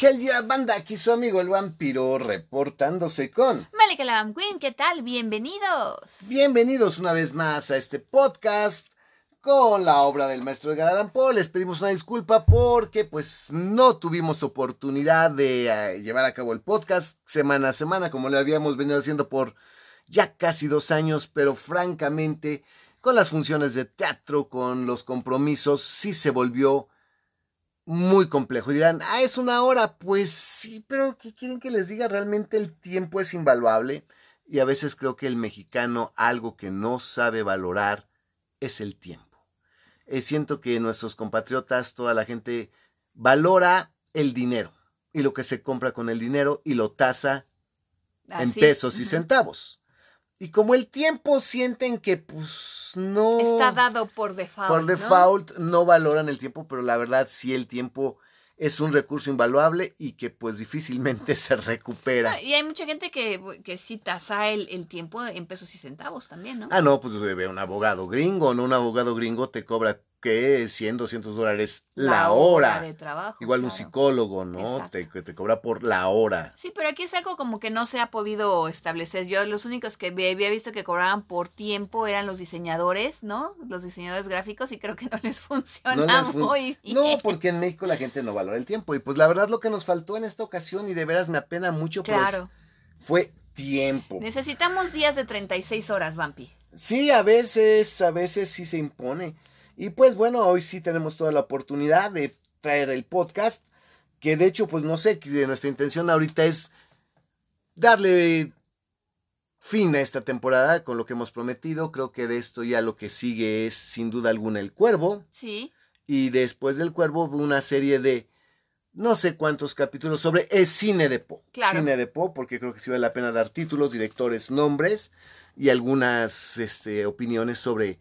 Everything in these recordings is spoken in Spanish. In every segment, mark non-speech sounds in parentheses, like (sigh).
Helgia Banda, aquí su amigo el vampiro reportándose con. Malika la Queen, ¿qué tal? Bienvenidos. Bienvenidos una vez más a este podcast con la obra del maestro Edgar Allan Poe. Les pedimos una disculpa porque pues no tuvimos oportunidad de eh, llevar a cabo el podcast semana a semana como lo habíamos venido haciendo por ya casi dos años, pero francamente con las funciones de teatro, con los compromisos, sí se volvió muy complejo. Y dirán, ah, es una hora. Pues sí, pero ¿qué quieren que les diga? Realmente el tiempo es invaluable. Y a veces creo que el mexicano algo que no sabe valorar es el tiempo. Eh, siento que nuestros compatriotas, toda la gente, valora el dinero y lo que se compra con el dinero y lo tasa en pesos y centavos. Y como el tiempo sienten que pues no... Está dado por default. Por ¿no? default ¿no? valoran el tiempo, pero la verdad sí el tiempo es un recurso invaluable y que pues difícilmente (laughs) se recupera. Ah, Y hay mucha gente que, que sí tasa el, el tiempo en pesos y centavos también, ¿no? Ah, no, pues ve un abogado gringo, ¿no? Un abogado gringo te cobra, ¿qué? 100, 200 dólares la, hora. de trabajo. Igual un psicólogo, ¿no? Te, que te cobra por la hora. Sí, pero aquí es algo como que no se ha podido establecer. Yo los únicos que había visto que cobraban por tiempo eran los diseñadores, ¿no? Los diseñadores gráficos y creo que no les (laughs) funciona No, les fun- muy bien. no, porque en México la gente no valora el tiempo. Y pues la verdad lo que nos faltó en esta ocasión, y de veras me apena mucho, pues, fue tiempo. Necesitamos días de 36 horas, Vampi. Sí, a veces, a veces sí se impone. Y pues bueno, hoy sí tenemos toda la oportunidad de traer el podcast, que de hecho, pues no sé, que nuestra intención ahorita es darle fin a esta temporada con lo que hemos prometido. Creo que de esto ya lo que sigue es sin duda alguna el cuervo. Sí. Y después del cuervo una serie de no sé cuántos capítulos sobre el cine de Poe. Claro. Cine de Poe, porque creo que sí vale la pena dar títulos, directores, nombres y algunas este, opiniones sobre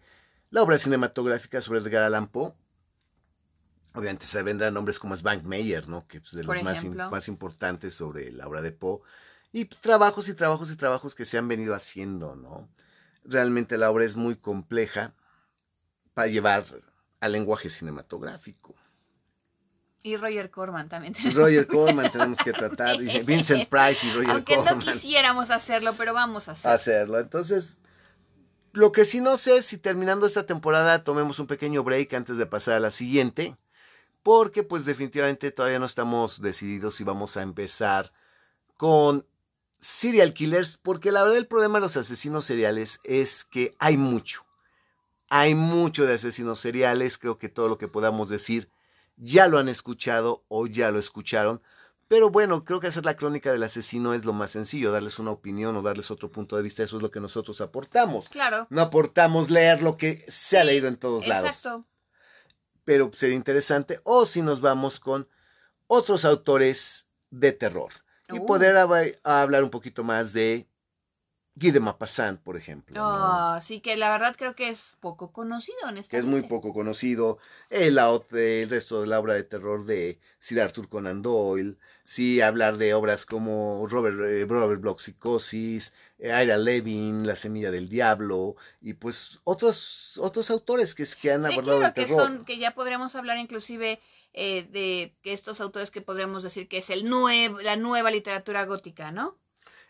la obra cinematográfica sobre Edgar Allan Poe. Obviamente se vendrán nombres como Svank Meyer, ¿no? Que es de Por los más, importantes sobre la obra de Poe. Y pues, trabajos y trabajos y trabajos que se han venido haciendo, ¿no? Realmente la obra es muy compleja para llevar al lenguaje cinematográfico. Y Roger Corman también. Roger Corman (laughs) tenemos que tratar, (laughs) Vincent Price y Roger Aunque no Corman quisiéramos hacerlo, pero vamos a hacerlo. hacerlo. Entonces, lo que sí no sé es si terminando esta temporada tomemos un pequeño break antes de pasar a la siguiente, porque pues definitivamente todavía no estamos decididos si vamos a empezar con serial killers, porque la verdad el problema de los asesinos seriales es que hay mucho. Hay mucho de asesinos seriales, creo que todo lo que podamos decir ya lo han escuchado o ya lo escucharon. Pero bueno, creo que hacer la crónica del asesino es lo más sencillo, darles una opinión o darles otro punto de vista, eso es lo que nosotros aportamos. Claro. No aportamos leer lo que se ha Sí, leído en todos lados. Exacto. Pero sería interesante. O si nos vamos con otros autores de terror. Y Uh. poder hab- hablar un poquito más de Guy de Maupassant, por ejemplo. ¿no? Ah, sí, que la verdad creo que es poco conocido, honestamente. que es muy poco conocido, el, resto de la obra de terror de Sir Arthur Conan Doyle, sí hablar de obras como Robert, eh, Robert Bloch Psicosis, eh, Ira Levin, La Semilla del Diablo, y pues otros, otros autores que, que han Sí, abordado claro, el que terror. son, que ya podríamos hablar inclusive eh, de que estos autores que podríamos decir que es el nue- la nueva literatura gótica, ¿no?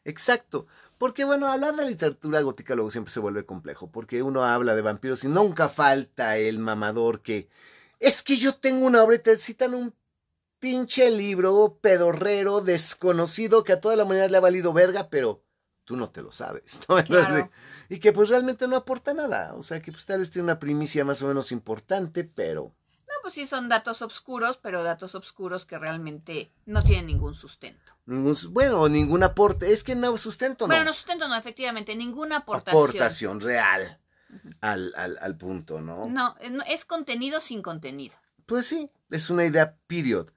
Exacto. Porque bueno, hablar de literatura gótica luego siempre se vuelve complejo, porque uno habla de vampiros y nunca falta el mamador que es que yo tengo una obra y te citan un pinche libro pedorrero, desconocido, que a toda la humanidad le ha valido verga, pero tú no te lo sabes, ¿no? Entonces, Claro. y que pues realmente no aporta nada, o sea que pues tal vez tiene una primicia más o menos importante, pero No, pues sí son datos obscuros, pero datos obscuros que realmente no tienen ningún sustento. Ningún, bueno, ningún aporte, es que no sustento, no. Bueno, no sustento, no, efectivamente, ninguna aportación. aportación real al, al, al punto, ¿no? No, es- no, es contenido sin contenido. Pues sí, es una idea period.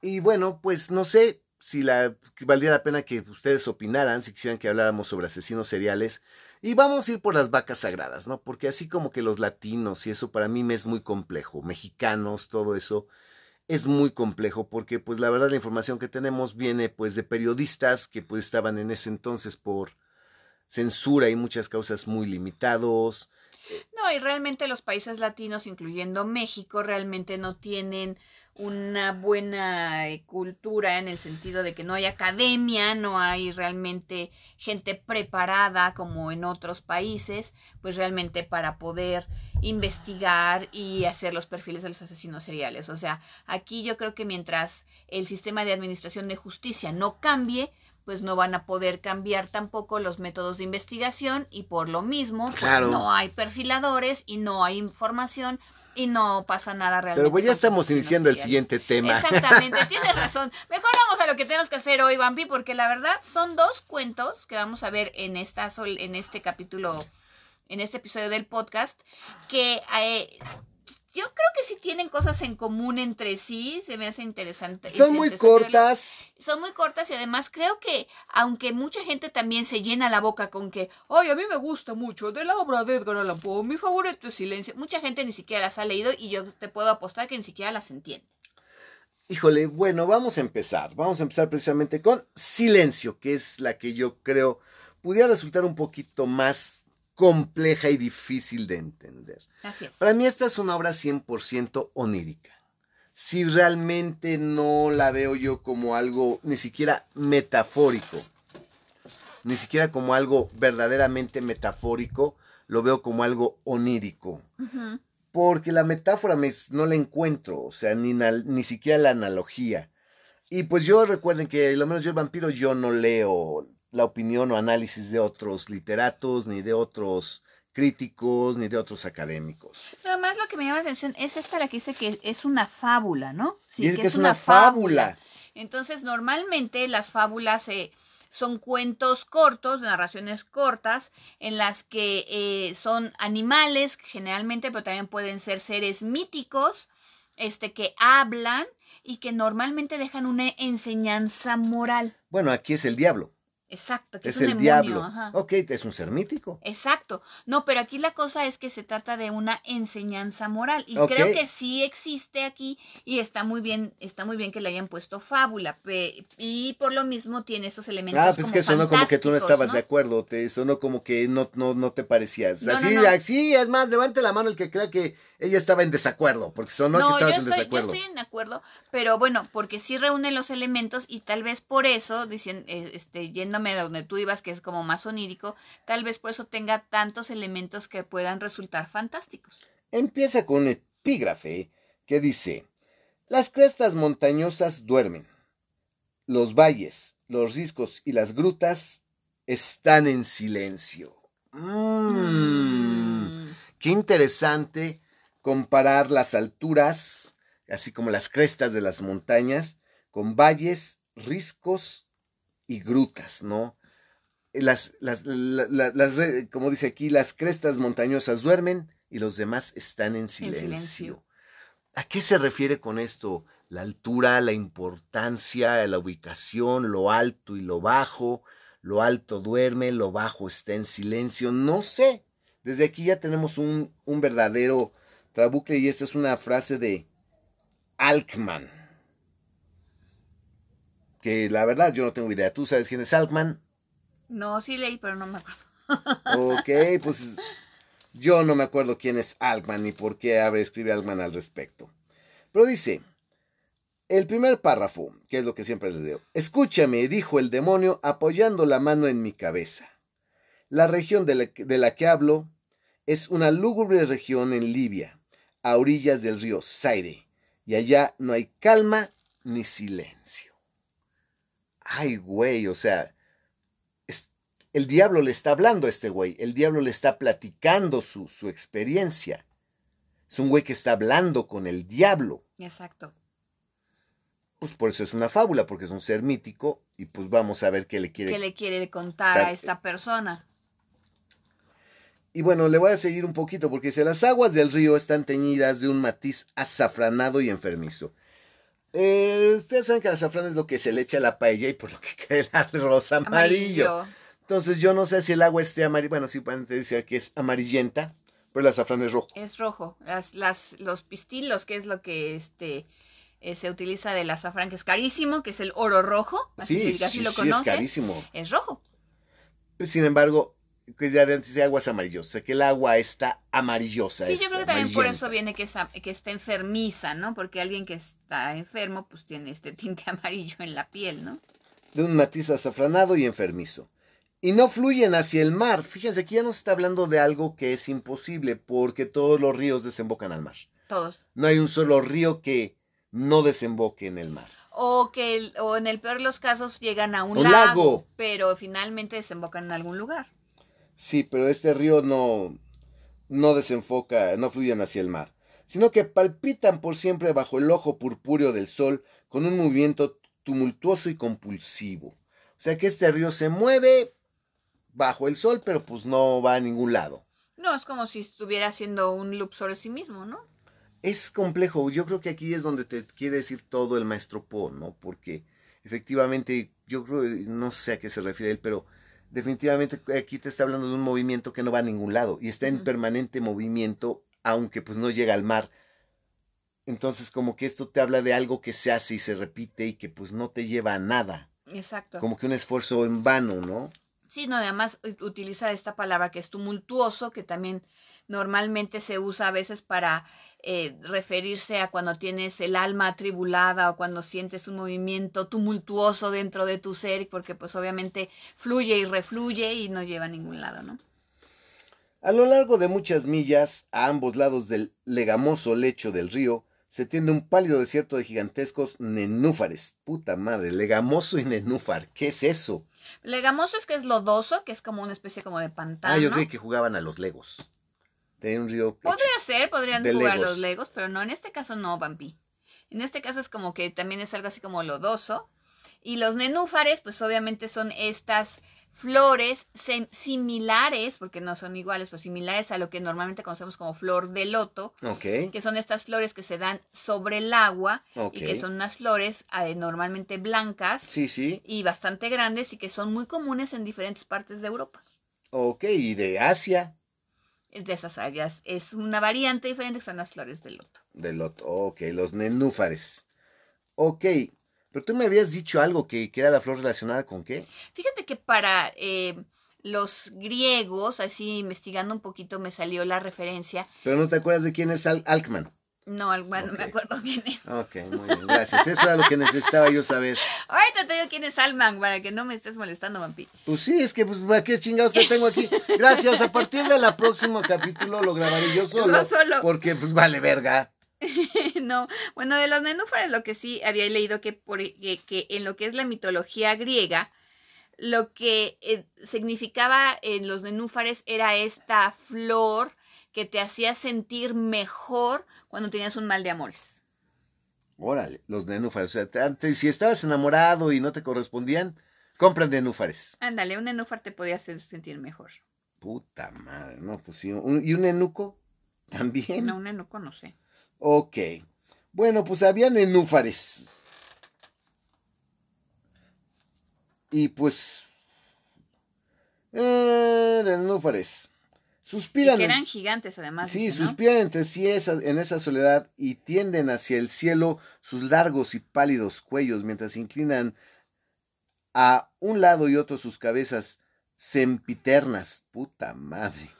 Y bueno, pues no sé si la valdría la pena que ustedes opinaran, si quisieran que habláramos sobre asesinos seriales. Y vamos a ir por las vacas sagradas, ¿no? Porque así como que los latinos y eso para mí me es muy complejo, mexicanos, todo eso es muy complejo porque pues la verdad la información que tenemos viene pues de periodistas que pues estaban en ese entonces por censura y muchas causas muy limitados. No, y realmente los países latinos, incluyendo México, realmente no tienen una buena eh, cultura en el sentido de que no hay academia, no hay realmente gente preparada como en otros países, pues realmente para poder investigar y hacer los perfiles de los asesinos seriales. O sea, aquí yo creo que mientras el sistema de administración de justicia no cambie, pues no van a poder cambiar tampoco los métodos de investigación y por lo mismo pues no hay perfiladores y no hay información y no pasa nada realmente. Pero pues ya estamos iniciando el siguiente tema. Exactamente, (laughs) tienes razón. Mejor vamos a lo que tenemos que hacer hoy, Bambi, porque la verdad son dos cuentos que vamos a ver en esta en este capítulo, en este episodio del podcast, que eh, yo creo que sí tienen cosas en común entre sí, se me hace interesante. Son muy cortas. Son muy cortas y además creo que, aunque mucha gente también se llena la boca con que, ay, a mí me gusta mucho de la obra de Edgar Allan Poe, mi favorito es Silencio, mucha gente ni siquiera las ha leído y yo te puedo apostar que ni siquiera las entiende. Híjole, bueno, vamos a empezar. Vamos a empezar precisamente con Silencio, que es la que yo creo pudiera resultar un poquito más compleja y difícil de entender. Para mí esta es una obra 100% onírica. Si realmente no la veo yo como algo ni siquiera metafórico, ni siquiera como algo verdaderamente metafórico, lo veo como algo onírico. Porque la metáfora me, no la encuentro, o sea, ni, ni siquiera la analogía. Y pues yo recuerden que, lo menos yo el vampiro, yo no leo la opinión o análisis de otros literatos, ni de otros críticos, ni de otros académicos. Nada más lo que me llama la atención es esta la que dice que es una fábula, ¿no? Sí, que, es, una, fábula. Entonces, normalmente las fábulas eh, son cuentos cortos, narraciones cortas, en las que eh, son animales, generalmente, pero también pueden ser seres míticos, este, que hablan y que normalmente dejan una enseñanza moral. Bueno, aquí es el diablo. Exacto, que es, el diablo. Ok, es un ser mítico. Exacto. No, pero aquí la cosa es que se trata de una enseñanza moral y creo que sí existe aquí y está muy bien, está muy bien que le hayan puesto fábula y por lo mismo tiene esos elementos. Ah, pues que sonó como que tú no estabas de acuerdo, te sonó como que no, no, no te parecías. así, así, es más, levante la mano el que crea que ella estaba en desacuerdo, porque sonó que estabas en desacuerdo. Yo estoy en acuerdo, pero bueno, porque sí reúne los elementos y tal vez por eso, dicen, eh, este, yéndome a donde tú ibas, que es como más onírico, tal vez por eso tenga tantos elementos que puedan resultar fantásticos. Empieza con un epígrafe que dice, las crestas montañosas duermen, los valles, los riscos y las grutas están en silencio. Mm, mm. Qué interesante comparar las alturas, así como las crestas de las montañas, con valles, riscos y grutas, ¿no? Las, las, como dice aquí, las crestas montañosas duermen y los demás están en silencio. ¿A qué se refiere con esto? La altura, la importancia, la ubicación, lo alto y lo bajo, lo alto duerme, lo bajo está en silencio, no sé. Desde aquí ya tenemos un, un verdadero trabucle y esta es una frase de Alkman. Que la verdad yo no tengo idea. ¿Tú sabes quién es Alkman? No, sí leí, pero no me acuerdo. ok, pues yo no me acuerdo quién es Alkman ni por qué escribe Alkman al respecto. Pero dice, el primer párrafo, que es lo que siempre les digo. Escúchame, dijo el demonio apoyando la mano en mi cabeza. La región de la, de la que hablo es una lúgubre región en Libia a orillas del río Zaire, y allá no hay calma ni silencio. Ay, güey, o sea, el diablo le está hablando a este güey, el diablo le está platicando su, su experiencia. Es un güey que está hablando con el diablo. Exacto. Pues por eso es una fábula, porque es un ser mítico y pues vamos a ver qué le quiere, ¿Qué le quiere contar a esta persona. Y bueno, le voy a seguir un poquito porque dice, las aguas del río están teñidas de un matiz azafranado y enfermizo. Eh, ustedes saben que el azafrán es lo que se le echa a la paella y por lo que (laughs) cae el arroz amarillo. Entonces yo no sé si el agua esté amarilla, bueno, sí pueden decir que es amarillenta, pero el azafrán es rojo. Es rojo. Las, las, los pistilos, que es lo que este eh, se utiliza del azafrán, que es carísimo, que es el oro rojo. Así, sí, sí, lo sí, es carísimo. Es rojo. Sin embargo, que ya de antes de aguas amarillosas, o sea, que el agua está amarillosa. Sí, es yo creo que también por eso viene que, esa- que está enfermiza, ¿no? Porque alguien que está enfermo, pues tiene este tinte (laughs) amarillo en la piel, ¿no? de un matiz azafranado y enfermizo. Y no fluyen hacia el mar. Fíjense, aquí ya nos está hablando de algo que es imposible, porque todos los ríos desembocan al mar. Todos. No hay un solo río que no desemboque en el mar. O que el- o en el peor de los casos llegan a un, Un lago, lago. pero finalmente desembocan en algún lugar. Sí, pero este río no, no desenfoca, no fluyen hacia el mar, sino que palpitan por siempre bajo el ojo purpúreo del sol con un movimiento tumultuoso y compulsivo. O sea que este río se mueve bajo el sol, pero pues no va a ningún lado. No, es como si estuviera haciendo un loop sobre sí mismo, ¿no? Es complejo, yo creo que aquí es donde te quiere decir todo el maestro Po, ¿no? Porque efectivamente, yo creo, no sé a qué se refiere él, pero definitivamente aquí te está hablando de un movimiento que no va a ningún lado y está en permanente movimiento, aunque pues no llega al mar. Entonces como que esto te habla de algo que se hace y se repite y que pues no te lleva a nada, Exacto. como que un esfuerzo en vano, ¿no? Sí, no, además utiliza esta palabra que es tumultuoso, que también normalmente se usa a veces para eh, referirse a cuando tienes el alma atribulada o cuando sientes un movimiento tumultuoso dentro de tu ser, porque pues obviamente fluye y refluye y no lleva a ningún lado, ¿no? A lo largo de muchas millas, a ambos lados del legamoso lecho del río, se tiende un pálido desierto de gigantescos nenúfares. Puta madre, legamoso y nenúfar, ¿qué es eso? Legamoso es que es lodoso, que es como una especie como de pantano. Ah, yo creí que jugaban a los legos. Tenía un río... Podría ser, podrían jugar Legos. los legos, pero no, en este caso no, Vampi. En este caso es como que también es algo así como lodoso. Y los nenúfares, pues obviamente son estas flores similares, porque no son iguales, pero similares a lo que normalmente conocemos como flor de loto, Ok, que son estas flores que se dan sobre el agua y que son unas flores eh, normalmente blancas Sí, sí. y bastante grandes y que son muy comunes en diferentes partes de Europa. Ok, y de Asia, Es de esas áreas. Es una variante diferente que son las flores de loto. de lot. Ok, los nenúfares. Ok, pero tú me habías dicho algo que, que era la flor relacionada con qué? Fíjate que para eh, los griegos, así investigando un poquito, me salió la referencia. Pero no te acuerdas de quién es Al Alckman. No, bueno, Ok. me acuerdo (laughs) quién es. Ok, muy bien, gracias. Eso era lo que necesitaba yo saber. Ahorita te digo quién es Alman para que no me estés molestando, Vampi. Pues sí, es que, pues, ¿para qué chingados te tengo aquí? Gracias, a partir del próximo capítulo lo grabaré yo solo. Yo solo. Porque, pues, vale verga. (laughs) no, bueno, de los nenúfares lo que sí había leído que, por, que, que en lo que es la mitología griega, lo que eh, significaba en los nenúfares era esta flor que te hacía sentir mejor cuando tenías un mal de amores. Órale, los nenúfares. O sea, te- antes, si estabas enamorado y no te correspondían, compran nenúfares. Ándale, un nenúfar te podía hacer sentir mejor. Puta madre, no, pues sí. ¿Y un enuco? (laughs) También. No, un nenuco no sé. Ok. Bueno, pues había nenúfares. Y pues. Eh, nenúfares. Y Suspiran. en- eran gigantes además. Sí, dice, ¿no? suspiran entre sí esa- en esa soledad y tienden hacia el cielo sus largos y pálidos cuellos mientras inclinan a un lado y otro sus cabezas sempiternas. Puta madre.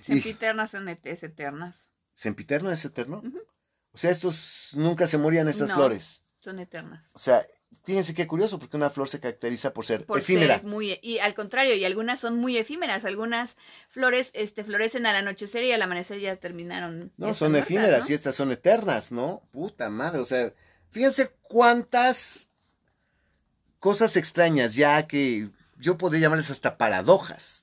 Sempiternas son es eternas. ¿Sempiterno es eterno? O sea, estos nunca se morían estas No. flores. Son eternas. O sea, fíjense qué curioso, porque una flor se caracteriza por ser Por efímera. ser muy y al contrario, y algunas son muy efímeras, algunas flores este florecen al anochecer y al amanecer ya terminaron. No, ya son muertas, efímeras ¿no? y estas son eternas, ¿no? Puta madre, o sea, fíjense cuántas cosas extrañas, ya que yo podría llamarles hasta paradojas.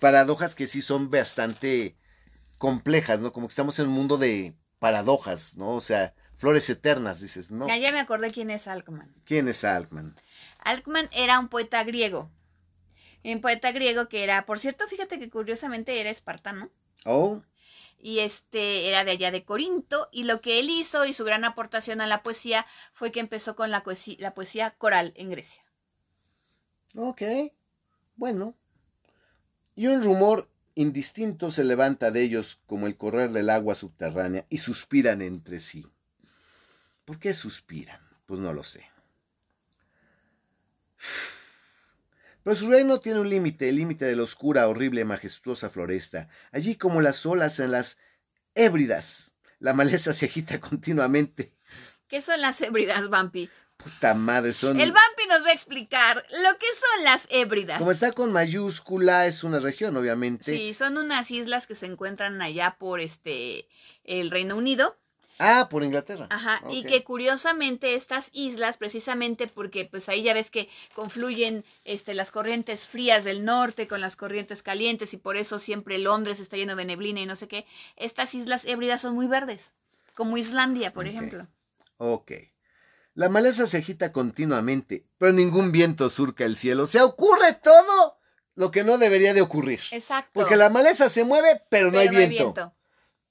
Paradojas que sí son bastante complejas, ¿no? Como que estamos en un mundo de paradojas, ¿no? O sea, flores eternas, dices, ¿no? Ya, ya me acordé quién es Alcman. ¿Quién es Altman? Alcman era un poeta griego. Un poeta griego que era, por cierto, fíjate que curiosamente era espartano. Oh, y este era de allá de Corinto y lo que él hizo y su gran aportación a la poesía fue que empezó con la, poesía, la poesía coral en Grecia. ok, bueno. Y un rumor indistinto se levanta de ellos como el correr del agua subterránea y suspiran entre sí. ¿Por qué suspiran? Pues no lo sé. Pero su reino tiene un límite, el límite de la oscura, horrible, majestuosa floresta. Allí como las olas en las ébridas, la maleza se agita continuamente. ¿Qué son las ébridas, Vampi? Puta madre, son... El Vampi nos va a explicar lo que son las ébridas. Como está con mayúscula, es una región, obviamente. Sí, son unas islas que se encuentran allá por este el Reino Unido. Ah, por Inglaterra. Ajá, y que curiosamente estas islas, precisamente porque pues ahí ya ves que confluyen este, las corrientes frías del norte con las corrientes calientes y por eso siempre Londres está lleno de neblina y no sé qué, estas islas hébridas son muy verdes, como Islandia, por ejemplo. Ok. La maleza se agita continuamente, pero ningún viento surca el cielo. Se ocurre todo lo que no debería de ocurrir. Exacto. Porque la maleza se mueve, pero, no, hay, viento.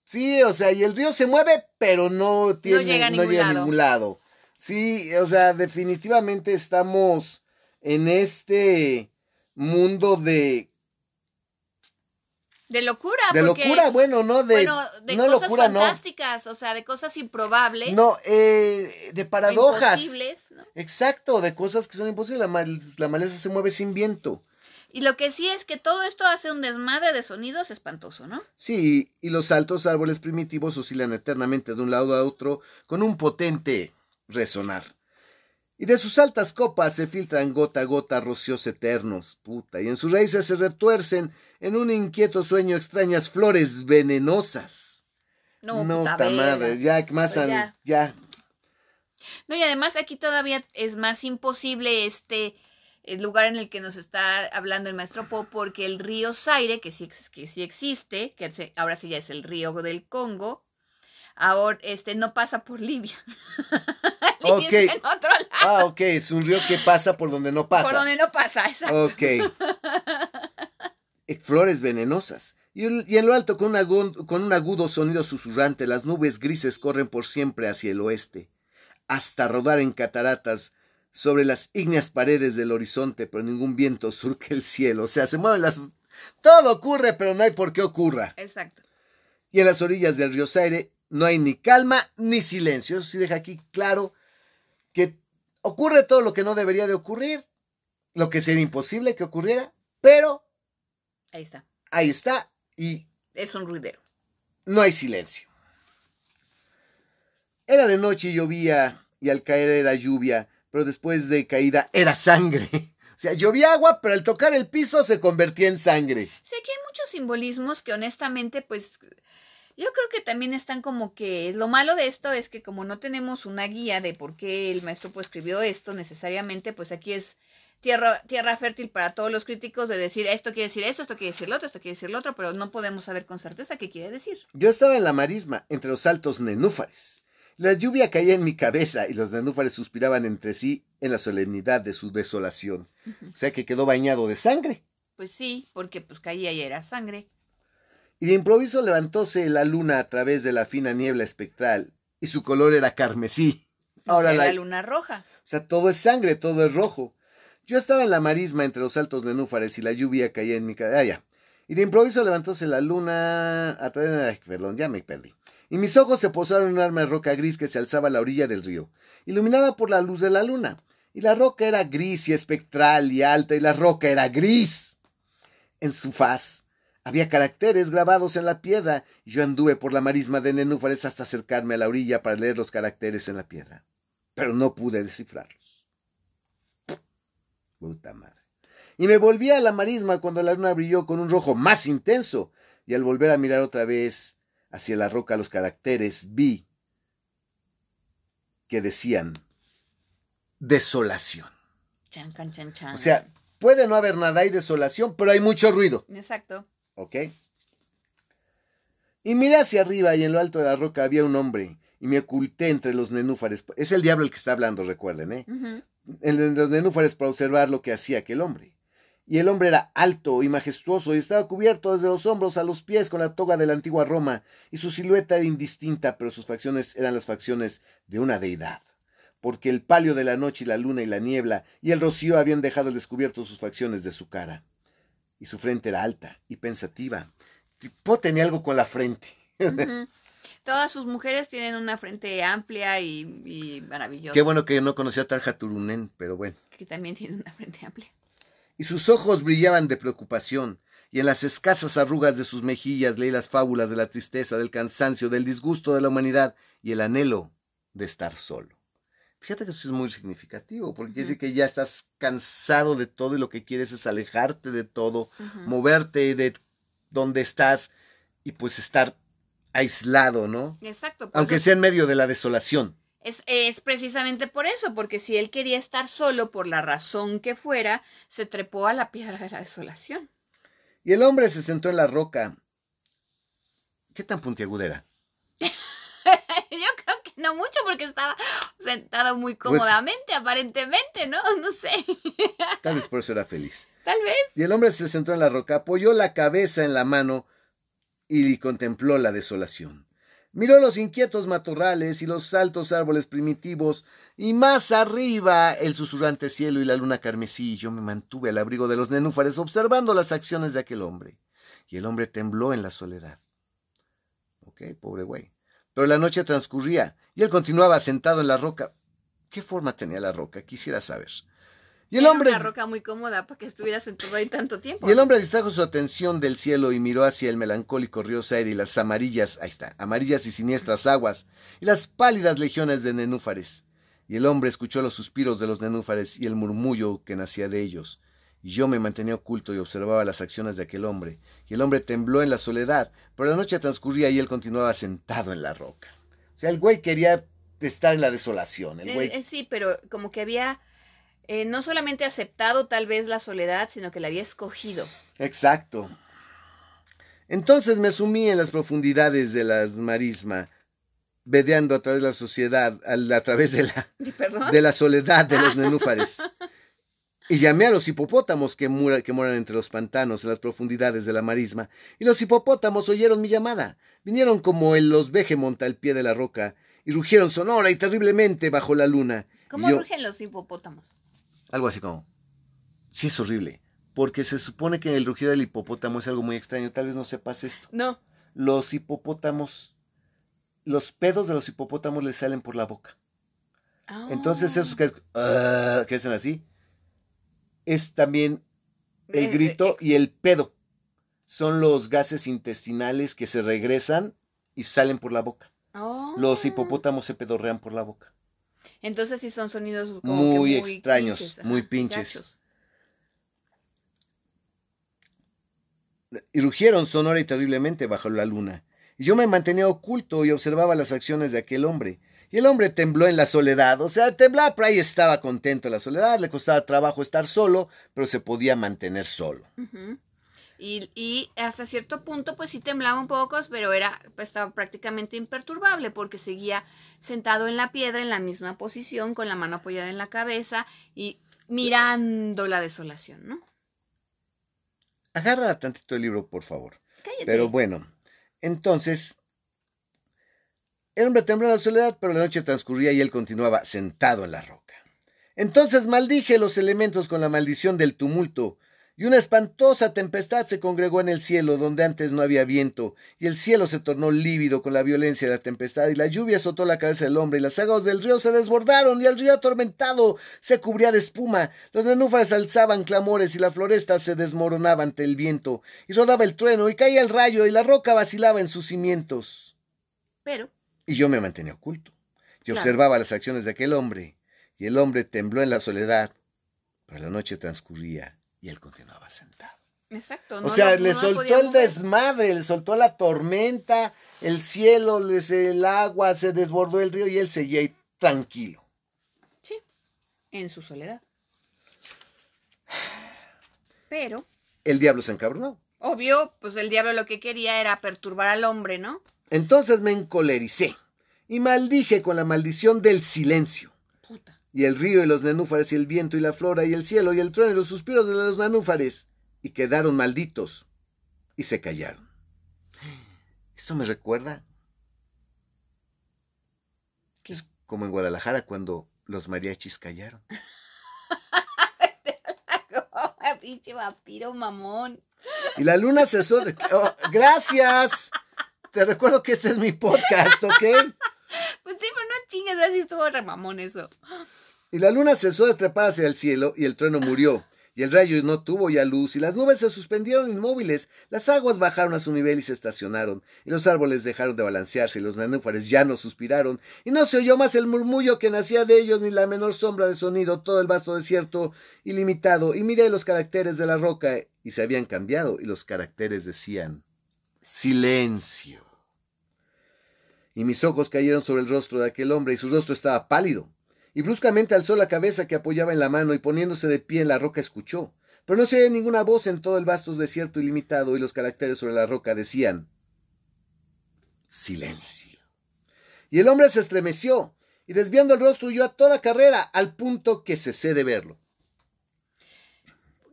Sí, o sea, y el río se mueve, pero no tiene, no llega, a ningún, lado. Sí, o sea, definitivamente estamos en este mundo de de locura. De locura, bueno, no de, bueno, de no cosas locura, fantásticas, o sea, de cosas improbables. No, eh, de paradojas. Imposibles, ¿no? Exacto, de cosas que son imposibles. La, la, maleza se mueve sin viento. Y lo que sí es que todo esto hace un desmadre de sonidos espantoso, ¿no? Sí, y los altos árboles primitivos oscilan eternamente de un lado a otro con un potente resonar. Y de sus altas copas se filtran gota a gota rocíos eternos, puta, y en sus raíces se retuercen en un inquieto sueño extrañas flores venenosas. No, no puta madre, ya más pues ya. No, y además aquí todavía es más imposible este el lugar en el que nos está hablando el maestro Po, porque el río Zaire, que sí, que sí existe, que ahora sí ya es el río del Congo, ahora este no pasa por Libia. (laughs) ok. Ah, ok, es un río que pasa por donde no pasa. Por donde no pasa, exacto. Ok. Eh, flores venenosas. Y, en lo alto, con un, con un agudo sonido susurrante, las nubes grises corren por siempre hacia el oeste, hasta rodar en cataratas sobre las ígneas paredes del horizonte, pero ningún viento (laughs) surca el cielo. O sea, se mueven las... Todo ocurre, pero no hay por qué ocurra. Exacto. Y en las orillas del río Zaire no hay ni calma ni silencio. Eso sí deja aquí claro que ocurre todo lo que no debería de ocurrir, lo que sería imposible que ocurriera, pero Ahí está. Ahí está y... Es un ruidero. No hay silencio. Era de noche y llovía y al caer era lluvia, pero después de caída era sangre. (laughs) O sea, llovía agua, pero al tocar el piso se convertía en sangre. Sí, aquí hay muchos simbolismos que honestamente, pues, yo creo que también están como que lo malo de esto es que como no tenemos una guía de por qué el maestro pues escribió esto necesariamente, pues aquí es tierra, tierra fértil para todos los críticos de decir esto quiere decir esto, esto quiere decir lo otro, esto quiere decir lo otro, pero no podemos saber con certeza qué quiere decir. Yo estaba en la marisma, entre los altos nenúfares. La lluvia caía en mi cabeza y los nenúfares suspiraban entre sí en la solemnidad de su desolación. O sea que quedó bañado de sangre. Pues sí, porque pues caía y era sangre. Y de improviso levantóse la luna a través de la fina niebla espectral, y su color era carmesí. Ahora la luna roja. O sea, todo es sangre, todo es rojo. Yo estaba en la marisma entre los altos nenúfares y la lluvia caía en mi cabeza. Ah, ya. Y de improviso levantóse la luna a través de... Perdón, ya me perdí. Y mis ojos se posaron en un arma de roca gris que se alzaba a la orilla del río, iluminada por la luz de la luna. Y la roca era gris y espectral y alta, y la roca era gris. En su faz había caracteres grabados en la piedra, y yo anduve por la marisma de nenúfares hasta acercarme a la orilla para leer los caracteres en la piedra. Pero no pude descifrarlos. Puta madre. Y me volví a la marisma cuando la luna brilló con un rojo más intenso. Y al volver a mirar otra vez hacia la roca los caracteres, vi que decían desolación. Chan, chan, chan, O sea, puede no haber nada, hay desolación, pero hay mucho ruido. Exacto. ¿Ok? Y miré hacia arriba y en lo alto de la roca había un hombre y me oculté entre los nenúfares. Es el diablo el que está hablando, recuerden, ¿eh? En los nenúfares para observar lo que hacía aquel hombre. Y el hombre era alto y majestuoso y estaba cubierto desde los hombros a los pies con la toga de la antigua Roma, y su silueta era indistinta, pero sus facciones eran las facciones de una deidad, porque el palio de la noche y la luna y la niebla y el rocío habían dejado descubierto sus facciones de su cara. Y su frente era alta y pensativa. Tipo tenía algo con la frente. (laughs) Todas sus mujeres tienen una frente amplia y, maravillosa. Qué bueno que no conocía a Tarja Turunen, pero bueno. Que también tiene una frente amplia. Y sus ojos brillaban de preocupación, y en las escasas arrugas de sus mejillas leí las fábulas de la tristeza, del cansancio, del disgusto de la humanidad y el anhelo de estar solo. Fíjate que eso es muy significativo, porque quiere decir que ya estás cansado de todo y lo que quieres es alejarte de todo, moverte de donde estás y pues estar aislado, ¿no? Exacto. Aunque sea en medio de la desolación. Es, es, precisamente por eso, porque si él quería estar solo por la razón que fuera, se trepó a la piedra de la desolación. Y el hombre se sentó en la roca. ¿Qué tan puntiaguda era? (laughs) Yo creo que no mucho porque estaba sentado muy pues cómodamente, aparentemente, ¿no? (laughs) No sé. Tal vez por eso era feliz. Tal vez. Y el hombre se sentó en la roca, apoyó la cabeza en la mano y contempló la desolación. Miró los inquietos matorrales y los altos árboles primitivos, y más arriba el susurrante cielo y la luna carmesí. Yo me mantuve al abrigo de los nenúfares observando las acciones de aquel hombre. Y el hombre tembló en la soledad. Ok, pobre güey. Pero la noche transcurría y él continuaba sentado en la roca. ¿Qué forma tenía la roca? Quisiera saber. Y el hombre. Una roca muy cómoda para que estuviera sentado ahí tanto tiempo. Y el hombre distrajo su atención del cielo y miró hacia el melancólico río Zaire y las amarillas, ahí está, amarillas y siniestras aguas, y las pálidas legiones de nenúfares. Y el hombre escuchó los suspiros de los nenúfares y el murmullo que nacía de ellos. Y yo me mantenía oculto y observaba las acciones de aquel hombre. Y el hombre tembló en la soledad, pero la noche transcurría y él continuaba sentado en la roca. O sea, el güey quería estar en la desolación. El güey... Eh, sí, pero como que había eh, no solamente aceptado tal vez la soledad, sino que la había escogido. Exacto. Entonces me sumí en las profundidades de las marisma, vedeando a través de la sociedad, a, través de la, (laughs) de la soledad de los nenúfares. (laughs) Y llamé a los hipopótamos que, que moran entre los pantanos, en las profundidades de la marisma, y los hipopótamos oyeron mi llamada. Vinieron como el los vejemonta al pie de la roca, y rugieron sonora y terriblemente bajo la luna. ¿Cómo rugen los hipopótamos? Algo así como, sí es horrible, porque se supone que el rugido del hipopótamo es algo muy extraño, tal vez no sepas esto. No. Los hipopótamos, los pedos de los hipopótamos les salen por la boca. Entonces esos que, uh, que hacen así, es también el eh, grito eh, y el pedo. Son los gases intestinales que se regresan y salen por la boca. Los oh. hipopótamos se pedorrean por la boca. Entonces sí son sonidos muy, extraños, muy pinches. Y rugieron sonora y terriblemente bajo la luna. Y yo me mantenía oculto y observaba las acciones de aquel hombre. Y el hombre tembló en la soledad. O sea, temblaba, pero ahí estaba contento en la soledad. Le costaba trabajo estar solo, pero se podía mantener solo. Y, y, hasta cierto punto, pues sí temblaba un poco, pero era, pues, estaba prácticamente imperturbable porque seguía sentado en la piedra en la misma posición, con la mano apoyada en la cabeza y mirando la desolación, ¿no? Agarra tantito el libro, por favor. Pero bueno, entonces, el hombre tembló en la soledad, pero la noche transcurría y él continuaba sentado en la roca. Entonces maldije los elementos con la maldición del tumulto, y una espantosa tempestad se congregó en el cielo donde antes no había viento, y el cielo se tornó lívido con la violencia de la tempestad, y la lluvia azotó la cabeza del hombre, y las aguas del río se desbordaron, y el río atormentado se cubría de espuma, los nenúfares alzaban clamores, y la floresta se desmoronaba ante el viento, y rodaba el trueno, y caía el rayo, y la roca vacilaba en sus cimientos. Pero. Y yo me mantenía oculto, y observaba las acciones de aquel hombre, y el hombre tembló en la soledad, pero la noche transcurría y él continuaba sentado. Exacto. o sea, le soltó el desmadre, le soltó la tormenta, el cielo, el agua, se desbordó el río y él seguía ahí tranquilo. Sí, en su soledad. Pero. El diablo se encabronó. Obvio, pues el diablo lo que quería era perturbar al hombre, ¿no? Entonces me encolericé y maldije con la maldición del silencio. Y el río y los nenúfares y el viento y la flora y el cielo y el trueno y los suspiros de los nenúfares, y quedaron malditos y se callaron. Esto me recuerda que es como en Guadalajara cuando los mariachis callaron. Pinche vampiro mamón. Y la luna cesó de... Oh, gracias. Te recuerdo que este es mi podcast, ¿ok? Pues sí, pero no chingues, así estuvo remamón eso. Y la luna cesó de trepar hacia el cielo y el trueno murió. y el rayo no tuvo ya luz, y las nubes se suspendieron inmóviles, las aguas bajaron a su nivel y se estacionaron, y los árboles dejaron de balancearse, y los nenúfares ya no suspiraron, y no se oyó más el murmullo que nacía de ellos, ni la menor sombra de sonido, todo el vasto desierto ilimitado, y miré los caracteres de la roca, y se habían cambiado, y los caracteres decían silencio. Y mis ojos cayeron sobre el rostro de aquel hombre, y su rostro estaba pálido y bruscamente alzó la cabeza que apoyaba en la mano y poniéndose de pie en la roca escuchó. Pero no se oía ninguna voz en todo el vasto desierto ilimitado y los caracteres sobre la roca decían silencio. Y el hombre se estremeció y desviando el rostro huyó a toda carrera al punto que cesé de verlo.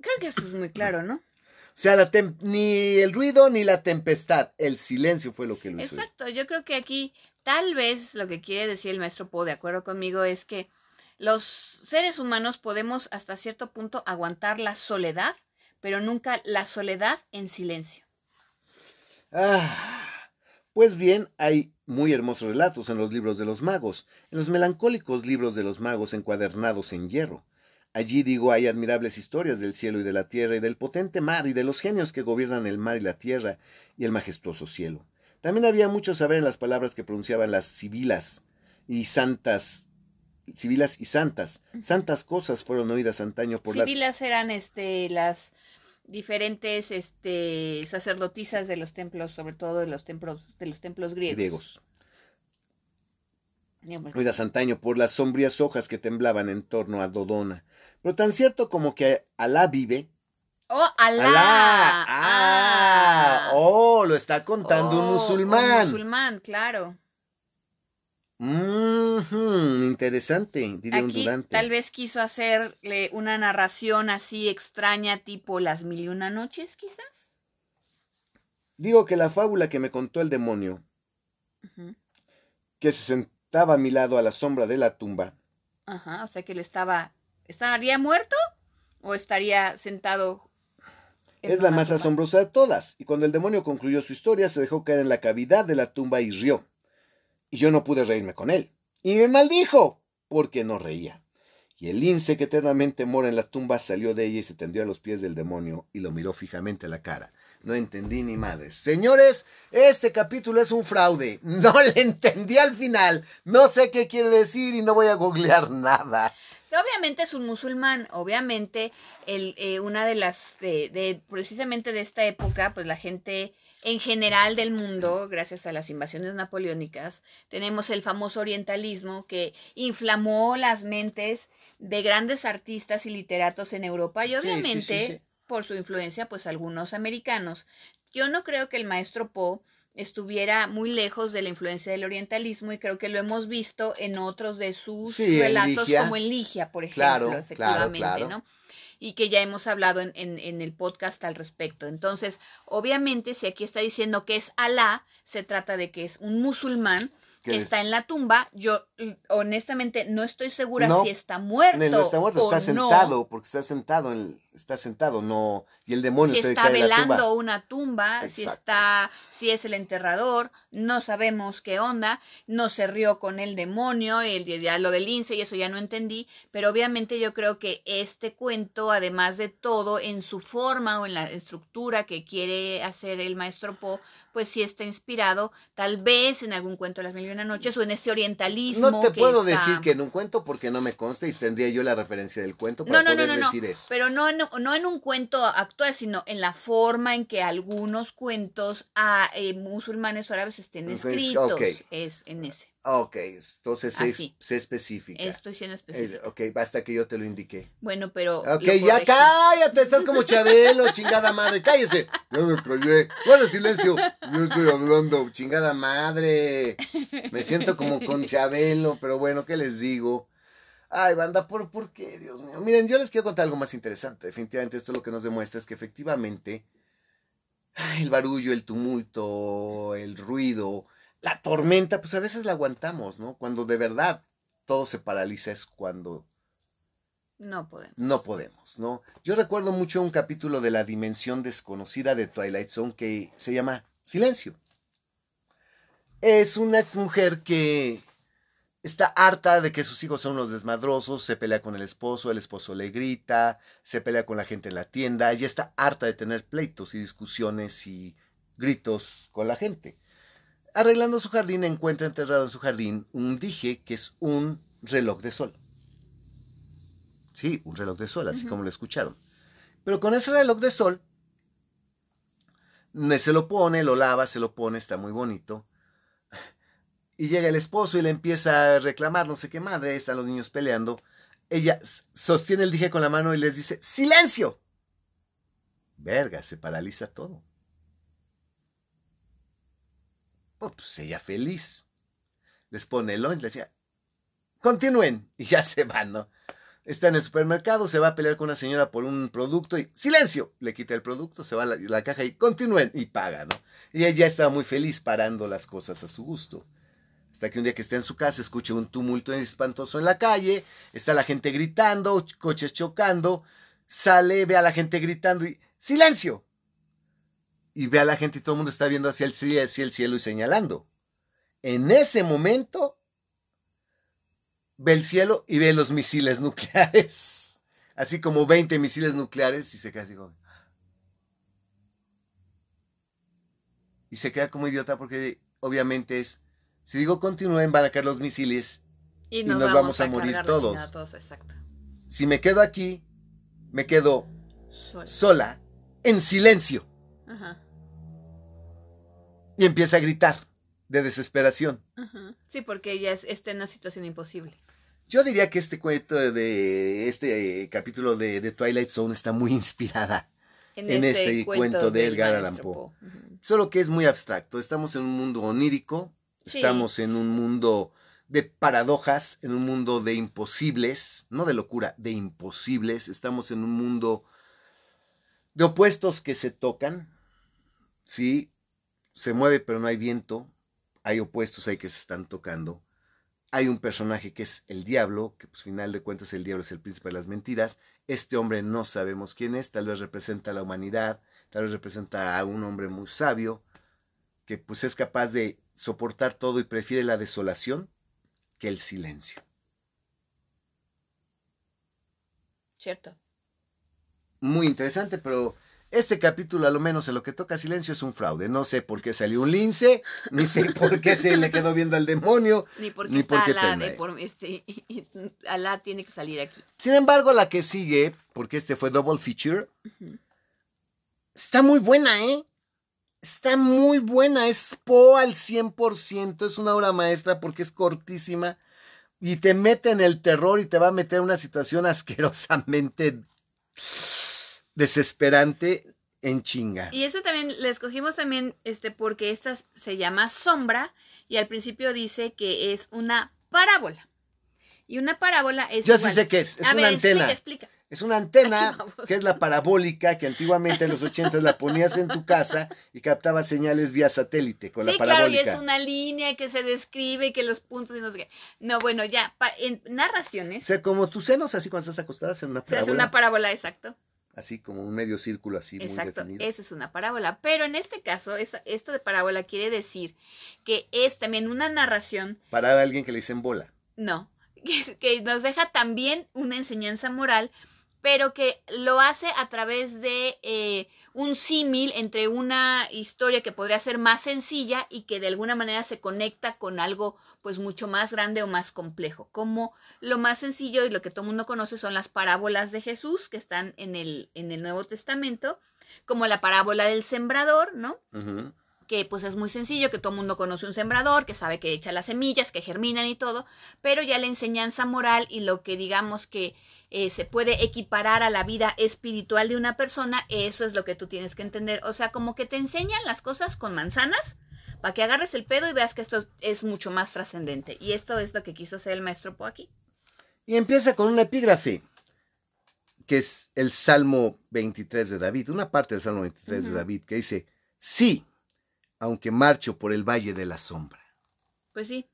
Creo que esto es muy claro, ¿no? O sea, ni el ruido ni la tempestad, el silencio fue lo que lo hizo. Exacto, yo creo que aquí Tal vez lo que quiere decir el maestro Poe, de acuerdo conmigo, es que los seres humanos podemos hasta cierto punto aguantar la soledad, pero nunca la soledad en silencio. Ah, pues bien, hay muy hermosos relatos en los libros de los magos, en los melancólicos libros de los magos encuadernados en hierro. Allí digo hay admirables historias del cielo y de la tierra y del potente mar y de los genios que gobiernan el mar y la tierra y el majestuoso cielo. También había mucho saber en las palabras que pronunciaban las sibilas y santas, sibilas y santas. Santas cosas fueron oídas antaño por las... Sibilas eran este, las diferentes este, sacerdotisas de los templos, sobre todo de los templos, de los templos griegos. griegos. Oídas antaño por las sombrías hojas que temblaban en torno a Dodona. Pero tan cierto como que Alá vive, Oh, Alá. Ah, oh, lo está contando un oh, musulmán. Un musulmán, claro. interesante, diría un durante. Tal vez quiso hacerle una narración así extraña, tipo Las Mil y Una Noches, quizás. Digo que la fábula que me contó el demonio, que se sentaba a mi lado a la sombra de la tumba. Ajá, o sea que él estaba. ¿Estaría muerto? ¿O estaría sentado es la más asombrosa de todas, y cuando el demonio concluyó su historia se dejó caer en la cavidad de la tumba y rió. Y yo no pude reírme con él. Y me maldijo, porque no reía. Y el lince que eternamente mora en la tumba salió de ella y se tendió a los pies del demonio y lo miró fijamente a la cara. No entendí ni madres. Señores, este capítulo es un fraude. (laughs) No le entendí al final. No sé qué quiere decir y no voy a googlear nada obviamente es un musulmán, obviamente el, eh, una de las, de, precisamente de esta época, pues la gente en general del mundo, gracias a las invasiones napoleónicas, tenemos el famoso orientalismo que inflamó las mentes de grandes artistas y literatos en Europa y obviamente por su influencia, pues algunos americanos. Yo no creo que el maestro Poe estuviera muy lejos de la influencia del orientalismo y creo que lo hemos visto en otros de sus relatos como en Ligia, por ejemplo, efectivamente, ¿no? Y que ya hemos hablado en, en, el podcast al respecto. Entonces, obviamente, si aquí está diciendo que es Alá, se trata de que es un musulmán que está en la tumba. Yo honestamente no estoy segura si está muerto. No, está muerto, está sentado, porque está sentado en, está sentado, no, y el demonio si está velando una tumba, si está, si es el enterrador, no sabemos qué onda, no se rió con el demonio, el ya lo del lince y eso ya no entendí, pero obviamente yo creo que este cuento, además de todo, en su forma o en la estructura que quiere hacer el maestro Poe, pues sí está inspirado, tal vez en algún cuento de las mil y una noches o en ese orientalismo. No te puedo decir que en un cuento porque no me consta y tendría yo la referencia del cuento para no, poder decir eso. Pero no en no en un cuento actual, sino en la forma en que algunos cuentos a, eh, musulmanes o árabes estén escritos. Es en ese. Ok, entonces sé, específica. Estoy siendo eh, específica. ok, basta que yo te lo indique. Bueno, pero. Ok, ya cállate, estás como Chabelo, (laughs) chingada madre, cállese. Ya me callé. Bueno, silencio. Yo estoy hablando, chingada madre. Me siento como con Chabelo, pero bueno, ¿qué les digo? Ay, banda, ¿por, ¿por qué? Dios mío. Miren, yo les quiero contar algo más interesante. Definitivamente esto lo que nos demuestra es que efectivamente el barullo, el tumulto, el ruido, la tormenta, pues a veces la aguantamos, ¿no? Cuando de verdad todo se paraliza es cuando... No podemos. No podemos, ¿no? Yo recuerdo mucho un capítulo de la dimensión desconocida de Twilight Zone que se llama Silencio. Es una mujer que está harta de que sus hijos son los desmadrosos, se pelea con el esposo, el esposo le grita, se pelea con la gente en la tienda, ella está harta de tener pleitos y discusiones y gritos con la gente. Arreglando su jardín, encuentra enterrado en su jardín un dije que es un reloj de sol. Sí, un reloj de sol, así como lo escucharon. Pero con ese reloj de sol, se lo pone, lo lava, se lo pone, está muy bonito y llega el esposo y le empieza a reclamar no sé qué madre, están los niños peleando. Ella sostiene el dije con la mano y les dice, ¡silencio! Verga, se paraliza todo. Oh, pues ella feliz. Les pone el lunch, les decía, continúen. Y ya se van, ¿no? Está en el supermercado, se va a pelear con una señora por un producto y ¡silencio! Le quita el producto, se va a la, la caja y continúen y paga, ¿no? Y ella estaba muy feliz parando las cosas a su gusto. Hasta que un día que está en su casa escucha un tumulto espantoso en la calle, está la gente gritando, coches chocando, sale, ve a la gente gritando y ¡silencio! Y ve a la gente y todo el mundo está viendo hacia el cielo, el cielo y señalando. En ese momento ve el cielo y ve los misiles nucleares. (laughs) Así como 20 misiles nucleares y se queda como... Y se queda como idiota porque obviamente es si digo continúen, van a caer los misiles y nos, vamos, a, morir todos. Si me quedo aquí, me quedo sola, en silencio. Y empieza a gritar de desesperación. Sí, porque ella está en una situación imposible. Yo diría que este cuento de este capítulo de, Twilight Zone está muy (laughs) inspirada en, este, cuento, de Edgar Allan Poe. Solo que es muy abstracto. Estamos en un mundo onírico, Estamos en un mundo de paradojas, en un mundo de imposibles, no de locura, de imposibles. Estamos en un mundo de opuestos que se tocan, ¿sí? Se mueve pero no hay viento, hay opuestos ahí que se están tocando. Hay un personaje que es el diablo, que pues final de cuentas el diablo es el príncipe de las mentiras. Este hombre no sabemos quién es, tal vez representa a la humanidad, tal vez representa a un hombre muy sabio, que pues es capaz de soportar todo y prefiere la desolación que el silencio. Cierto. Muy interesante, pero este capítulo, a lo menos en lo que toca silencio, es un fraude. No sé por qué salió un lince, ni sé por qué se le quedó viendo al demonio, (laughs) ni por qué, está Alá, de por, este, (laughs) Alá tiene que salir aquí. Sin embargo, la que sigue, porque este fue double feature, está muy buena, ¿eh? Está muy buena, es Po al 100%, es una obra maestra porque es cortísima y te mete en el terror y te va a meter en una situación (laughs) asquerosamente desesperante en chinga. Y eso también le escogimos también este porque esta se llama Sombra y al principio dice que es una parábola. Y una parábola es Yo sí sé qué es, es una antena. Explica, es una antena que es la parabólica que antiguamente en los 80 la ponías en tu casa y captaba señales vía satélite con la parabólica. Claro, y es una línea que se describe que los puntos y no sé qué. No, bueno, ya, en narraciones. O sea, como tus senos, así cuando estás acostada, en una parábola. es una parábola, exacto. Así como un medio círculo así muy definido. Esa es una parábola. Pero en este caso, esto de parábola quiere decir que es también una narración. Para alguien que le dicen bola. No, (laughs) que, que nos deja también una enseñanza moral pero que lo hace a través de eh, un símil entre una historia que podría ser más sencilla y que de alguna manera se conecta con algo pues mucho más grande o más complejo. Como lo más sencillo y lo que todo el mundo conoce son las parábolas de Jesús que están en el, en el Nuevo Testamento, como la parábola del sembrador, ¿no? Que pues es muy sencillo, que todo el mundo conoce un sembrador, que sabe que echa las semillas, que germinan y todo, pero ya la enseñanza moral y lo que digamos que eh, se puede equiparar a la vida espiritual de una persona, eso es lo que tú tienes que entender. O sea, como que te enseñan las cosas con manzanas para que agarres el pedo y veas que esto es mucho más trascendente. Y esto es lo que quiso hacer el maestro Po aquí. Y empieza con una epígrafe, que es el Salmo 23 de David, una parte del Salmo 23 de David, que dice, sí, aunque marcho por el valle de la sombra. Pues sí.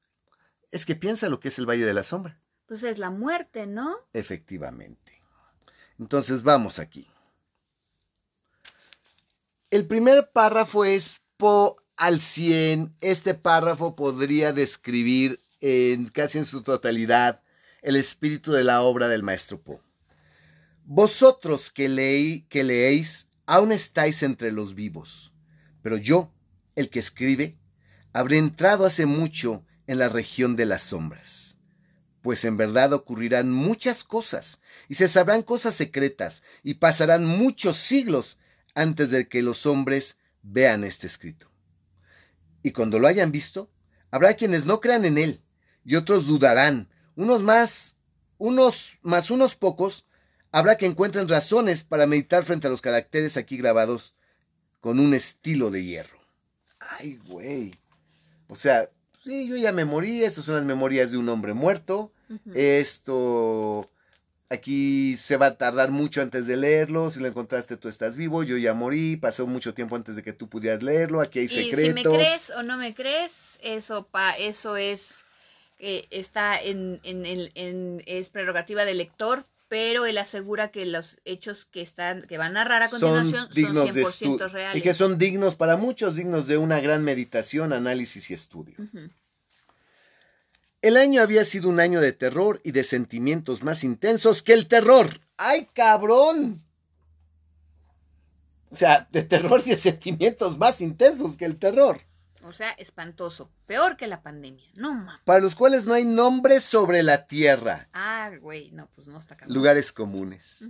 Es que piensa lo que es el valle de la sombra. Pues es la muerte, ¿no? Efectivamente. Entonces vamos aquí. El primer párrafo es Po al 100. Este párrafo podría describir en casi en su totalidad el espíritu de la obra del maestro Poe. Vosotros que, leí, que leéis aún estáis entre los vivos, pero yo, el que escribe, habré entrado hace mucho en la región de las sombras. Pues en verdad ocurrirán muchas cosas, y se sabrán cosas secretas, y pasarán muchos siglos antes de que los hombres vean este escrito. Y cuando lo hayan visto, habrá quienes no crean en él, y otros dudarán, unos más, unos más unos pocos, habrá que encuentren razones para meditar frente a los caracteres aquí grabados con un estilo de hierro. Ay, güey. O sea, sí, yo ya me morí, estas son las memorias de un hombre muerto. Esto aquí se va a tardar mucho antes de leerlo. Si lo encontraste, tú estás vivo. Yo ya morí. Pasó mucho tiempo antes de que tú pudieras leerlo. Aquí hay secretos. si me crees o no me crees, eso, pa, eso es eh, está en, en, en, es prerrogativa del lector, pero él asegura que los hechos que están que va a narrar a continuación son, dignos 100% reales. Y que son dignos para muchos, dignos de una gran meditación, análisis y estudio. El año había sido un año de terror y de sentimientos más intensos que el terror. ¡Ay, cabrón! O sea, de terror y de sentimientos más intensos que el terror. O sea, espantoso. Peor que la pandemia. No mames. Para los cuales no hay nombres sobre la tierra. Ah, güey, no, pues no está cabrón. Lugares comunes.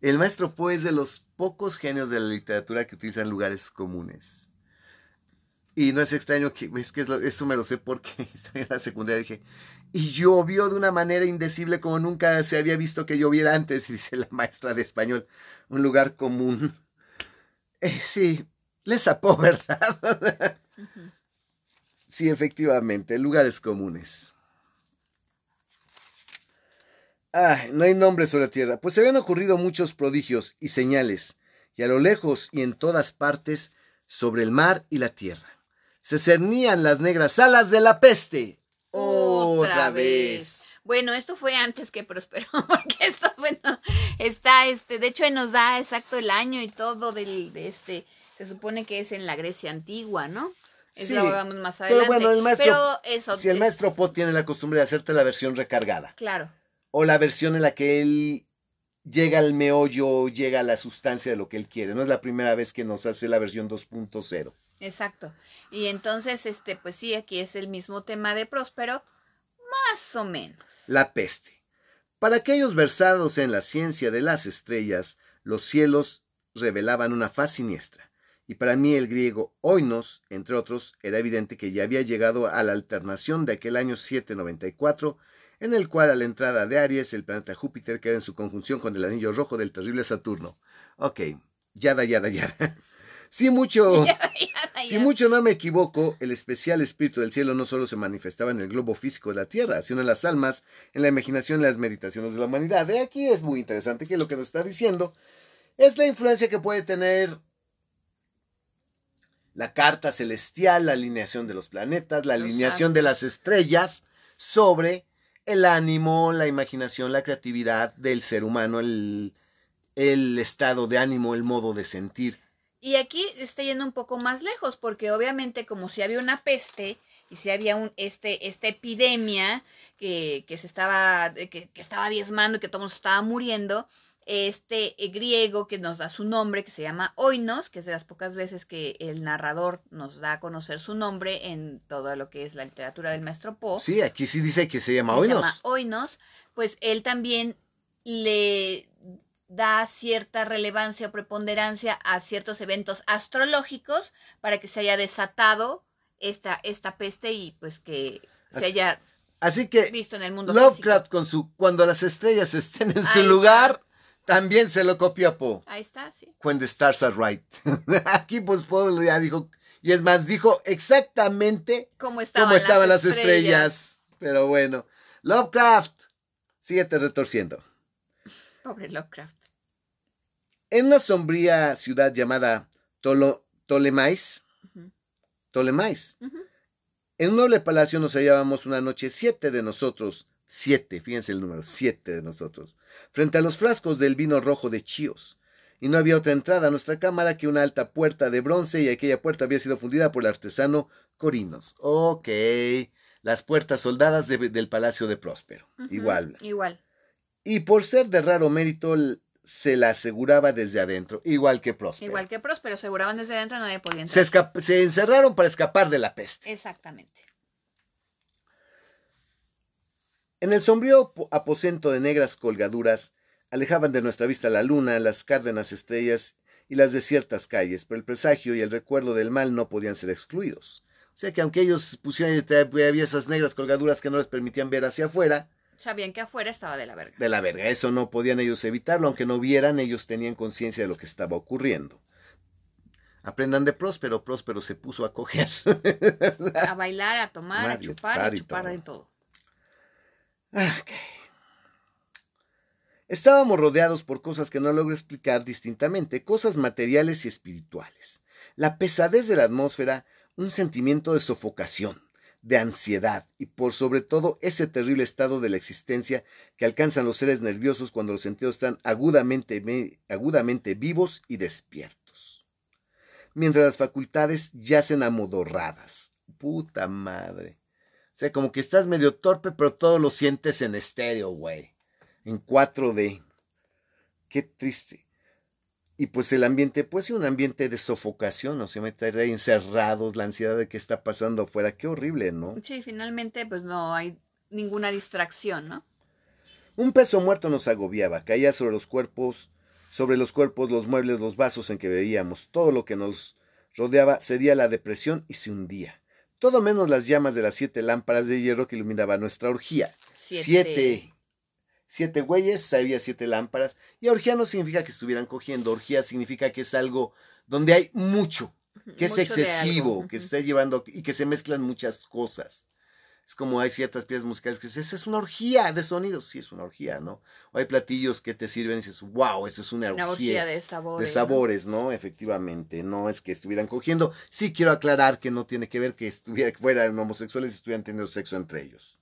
El maestro Poe es de los pocos genios de la literatura que utilizan lugares comunes. Y no es extraño que, es que eso me lo sé porque (laughs) estaba en la secundaria dije, y llovió de una manera indecible como nunca se había visto que lloviera antes, (laughs) dice la maestra de español, un lugar común. Eh, sí, les sapó, (laughs) ¿verdad? Sí, efectivamente, lugares comunes. Ah, no hay nombres sobre la tierra, pues se habían ocurrido muchos prodigios y señales, y a lo lejos y en todas partes, sobre el mar y la tierra. Se cernían las negras alas de la peste. Otra, vez. Bueno, esto fue antes que prosperó, (laughs) porque esto, bueno, está, este, de hecho nos da exacto el año y todo del, de este, se supone que es en la Grecia antigua, ¿no? Sí, vamos más adelante. Pero bueno, el maestro, eso, si el maestro Pot tiene la costumbre de hacerte la versión recargada. Claro. O la versión en la que él llega al meollo, llega a la sustancia de lo que él quiere. No es la primera vez que nos hace la versión 2.0. Exacto. Y entonces, este, pues sí, aquí es el mismo tema de Próspero, más o menos. La peste. Para aquellos versados en la ciencia de las estrellas, los cielos revelaban una faz siniestra y para mí el griego oinos, entre otros, era evidente que ya había llegado a la alternación de aquel año 794, en el cual a la entrada de Aries el planeta Júpiter queda en su conjunción con el anillo rojo del terrible Saturno. Ok, yada, yada, yada. (laughs) Si mucho, (laughs) si mucho no me equivoco, el especial espíritu del cielo no solo se manifestaba en el globo físico de la Tierra, sino en las almas, en la imaginación y las meditaciones de la humanidad. De aquí es muy interesante que lo que nos está diciendo es la influencia que puede tener la carta celestial, la alineación de los planetas, la alineación de las estrellas sobre el ánimo, la imaginación, la creatividad del ser humano, el, el estado de ánimo, el modo de sentir. Y aquí está yendo un poco más lejos, porque obviamente como si había una peste y si había un, este, esta epidemia que, que se estaba, que, que estaba diezmando y que todos estaba muriendo, este eh, griego que nos da su nombre, que se llama Oinos, que es de las pocas veces que el narrador nos da a conocer su nombre en todo lo que es la literatura del maestro Poe. Sí, aquí sí dice que se llama Oinos. Se llama Oinos, pues él también le da cierta relevancia o preponderancia a ciertos eventos astrológicos para que se haya desatado esta, esta peste y pues que se haya Así que visto en el mundo Lovecraft con su cuando las estrellas estén en su lugar, también se lo copió a Poe. Ahí está, sí. When the stars are right. (laughs) Aquí pues Poe ya dijo, y es más, dijo exactamente cómo estaban, las, estrellas. Pero bueno, Lovecraft, síguete retorciendo. Pobre Lovecraft. En una sombría ciudad llamada Tolo, Tolemais, Tolemais, en un noble palacio nos hallábamos una noche siete de nosotros, siete, fíjense el número, siete de nosotros, frente a los frascos del vino rojo de Chios. Y no había otra entrada a nuestra cámara que una alta puerta de bronce y aquella puerta había sido fundida por el artesano Corinos. Ok, las puertas soldadas de- del palacio de Próspero. Igual. Igual. Y por ser de raro mérito, se la aseguraba desde adentro, igual que Próspero. Igual que Próspero, aseguraban desde adentro nadie podía se, entrar. escap- se encerraron para escapar de la peste. Exactamente. En el sombrío po- aposento de negras colgaduras, alejaban de nuestra vista la luna, las cárdenas estrellas y las desiertas calles, pero el presagio y el recuerdo del mal no podían ser excluidos. O sea que aunque ellos pusieran, había esas negras colgaduras que no les permitían ver hacia afuera, Sabían que afuera estaba de la verga. de la verga, eso no podían ellos evitarlo, aunque no vieran, ellos tenían conciencia de lo que estaba ocurriendo. Aprendan de Próspero, Próspero se puso a coger. A bailar, a tomar, a chupar, a chupar todo. de todo. Estábamos rodeados por cosas que no logro explicar distintamente, cosas materiales y espirituales. La pesadez de la atmósfera, un sentimiento de sofocación, de ansiedad y por sobre todo ese terrible estado de la existencia que alcanzan los seres nerviosos cuando los sentidos están agudamente, me- agudamente vivos y despiertos. Mientras las facultades yacen amodorradas. Puta madre. O sea, como que estás medio torpe, pero todo lo sientes en estéreo, güey. En 4D. Qué triste. Y pues el ambiente, pues sí, un ambiente de sofocación, o sea, me estar ahí encerrados, la ansiedad de qué está pasando afuera. Qué horrible, ¿no? Sí, finalmente pues no hay ninguna distracción, ¿no? Un peso muerto nos agobiaba, caía sobre los cuerpos, sobre los cuerpos, los muebles, los vasos en que veíamos. Todo lo que nos rodeaba cedía la depresión y se hundía. Todo menos las llamas de las siete lámparas de hierro que iluminaban nuestra orgía. Siete. Siete güeyes, había siete lámparas. Y orgía no significa que estuvieran cogiendo. Orgía significa que es algo donde hay mucho, que es Mucho excesivo, que Ujú. está llevando y que se mezclan muchas cosas. Es como hay ciertas piezas musicales que dices, esa es una orgía de sonidos. Sí, es una orgía, ¿no? O hay platillos que te sirven y dices, wow, esa es una orgía. Una orgía de de sabores. ¿no? sabores, ¿no? Efectivamente, no es que estuvieran cogiendo. Sí quiero aclarar que no tiene que ver que estuviera, que fueran homosexuales y estuvieran teniendo sexo entre ellos.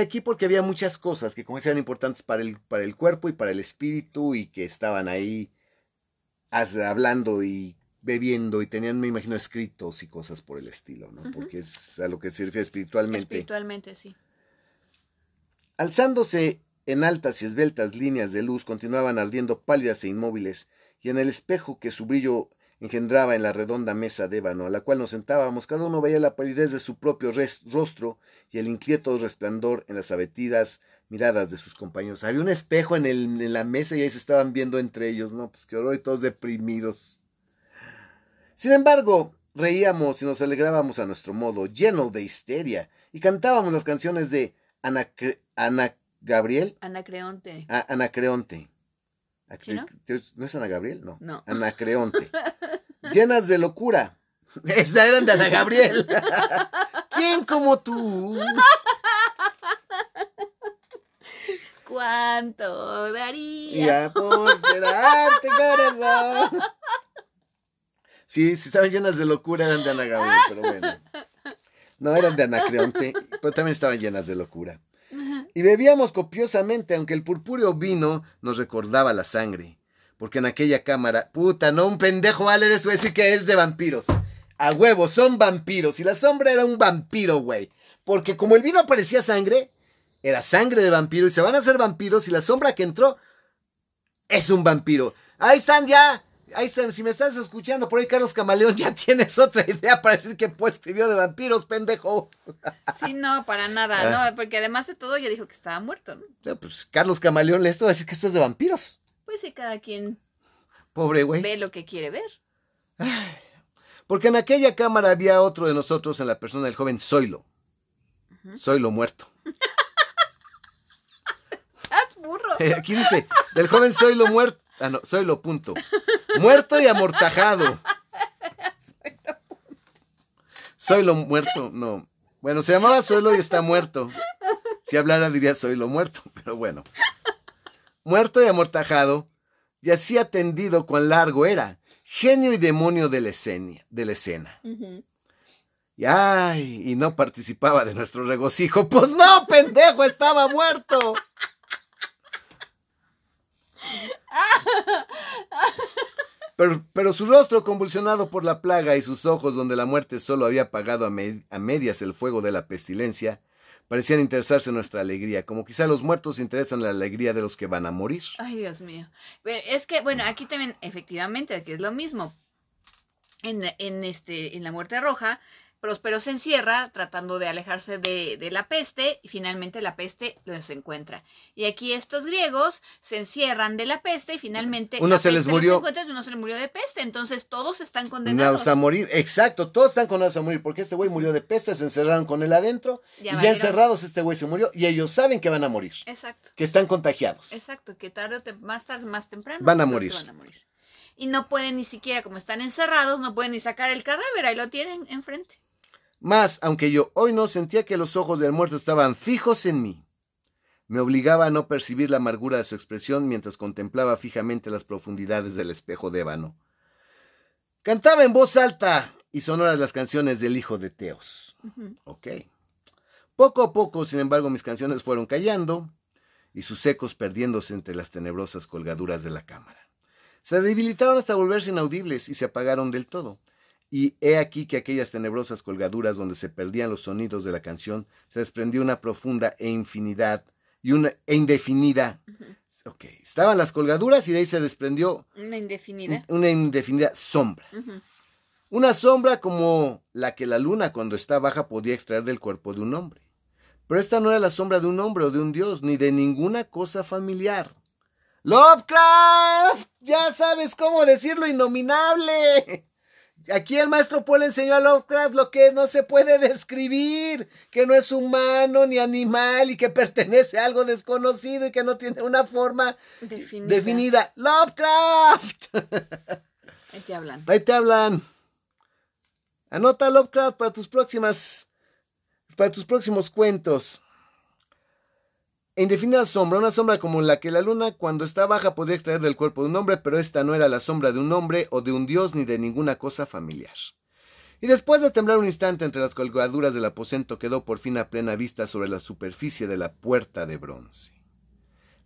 Aquí porque había muchas cosas que como eran importantes para el, para el cuerpo y para el espíritu y que estaban ahí hablando y bebiendo y tenían, me imagino, escritos y cosas por el estilo, ¿no? Porque es a lo que se refiere espiritualmente. Espiritualmente, sí. Alzándose en altas y esbeltas líneas de luz continuaban ardiendo pálidas e inmóviles, y en el espejo que su brillo engendraba en la redonda mesa de ébano a la cual nos sentábamos, cada uno veía la palidez de su propio rostro y el inquieto resplandor en las abatidas miradas de sus compañeros. Había un espejo en, el, en la mesa y ahí se estaban viendo entre ellos, ¿no? Pues qué horror y todos deprimidos. Sin embargo, reíamos y nos alegrábamos a nuestro modo, lleno de histeria, y cantábamos las canciones de Ana, Cre- Ana Gabriel, Anacreonte. a- Anacreonte. ¿Sí, no? ¿No es Ana Gabriel? No. No. Anacreonte. (laughs) Llenas de locura. Esta eran de Ana Gabriel. (laughs) ¿Quién como tú? ¿Cuánto daría? Ya por darte corazón. Sí, sí estaban llenas de locura, eran de Ana Gabriel, pero bueno. No eran de Anacreonte, pero también estaban llenas de locura. Y bebíamos copiosamente, aunque el purpúreo vino nos recordaba la sangre. Porque en aquella cámara, puta, no, un pendejo va a leer eso, va a decir que es de vampiros. A huevo, son vampiros. Y la sombra era un vampiro, güey. Porque como el vino parecía sangre, era sangre de vampiro y se van a hacer vampiros y la sombra que entró es un vampiro. Ahí están ya. Ahí están. Si me estás escuchando por ahí, Carlos Camaleón, ya tienes otra idea para decir que pues escribió de vampiros, pendejo. Sí, no, para nada, Ah. no, porque además de todo ya dijo que estaba muerto, ¿no? No, pues Carlos Camaleón le esto va a decir que esto es de vampiros. Pues sí, cada quien Pobre güey. ve lo que quiere ver. Porque en aquella cámara había otro de nosotros en la persona del joven Zoilo. Zoilo muerto. (laughs) ¡Haz burro! Eh, (laughs) Aquí dice, del joven Zoilo muerto. Ah, no, Zoilo, punto. Muerto y amortajado. (laughs) Zoilo muerto, no. Bueno, se llamaba Zoilo y está muerto. Si hablara diría Zoilo muerto, pero bueno. Muerto y amortajado, y así atendido cuán largo era, genio y demonio de la escena. De la escena. Y ay, y no participaba de nuestro regocijo. Pues no, pendejo, estaba muerto. Pero, su rostro convulsionado por la plaga y sus ojos donde la muerte solo había apagado a, me- a medias el fuego de la pestilencia, parecían interesarse en nuestra alegría, como quizá los muertos interesan la alegría de los que van a morir. Ay, Dios mío. Es que, bueno, aquí también, efectivamente, aquí es lo mismo. En, en, este, en la muerte roja, Próspero se encierra tratando de alejarse de, de la peste y finalmente la peste los encuentra. Y aquí estos griegos se encierran de la peste y finalmente Uno la se les peste murió. encuentra y uno se le murió de peste. Entonces todos están condenados. A morir. Exacto, todos están condenados a morir, porque este güey murió de peste, se encerraron con él adentro, Ya y ya encerrados este güey se murió, y ellos saben que van a morir, Exacto. que están contagiados. Exacto, que tarde o más tarde, más temprano. Van a morir. van a morir. Y no pueden ni siquiera, como están encerrados, no pueden ni sacar el cadáver, ahí lo tienen enfrente. Mas, aunque yo hoy no sentía que los ojos del muerto estaban fijos en mí, me obligaba a no percibir la amargura de su expresión mientras contemplaba fijamente las profundidades del espejo de ébano. Cantaba en voz alta y sonoras las canciones del hijo de Teos. Ok. Poco a poco, sin embargo, mis canciones fueron callando y sus ecos perdiéndose entre las tenebrosas colgaduras de la cámara. Se debilitaron hasta volverse inaudibles y se apagaron del todo. Y he aquí que aquellas tenebrosas colgaduras donde se perdían los sonidos de la canción se desprendió una profunda e infinidad y una e indefinida. Ok, estaban las colgaduras y de ahí se desprendió Una indefinida. una indefinida sombra. Una sombra como la que la luna cuando está baja podía extraer del cuerpo de un hombre. Pero esta no era la sombra de un hombre o de un dios, ni de ninguna cosa familiar. Lovecraft, ya sabes cómo decirlo innominable. Aquí el maestro Paul enseñó a Lovecraft lo que no se puede describir, que no es humano ni animal y que pertenece a algo desconocido y que no tiene una forma Definida. definida. Lovecraft. (laughs) Ahí te hablan. Ahí te hablan. Anota Lovecraft para tus próximas. para tus próximos cuentos. Indefinida sombra, una sombra como la que la luna cuando está baja podría extraer del cuerpo de un hombre, pero esta no era la sombra de un hombre o de un dios ni de ninguna cosa familiar. Y después de temblar un instante entre las colgaduras del aposento quedó por fin a plena vista sobre la superficie de la puerta de bronce.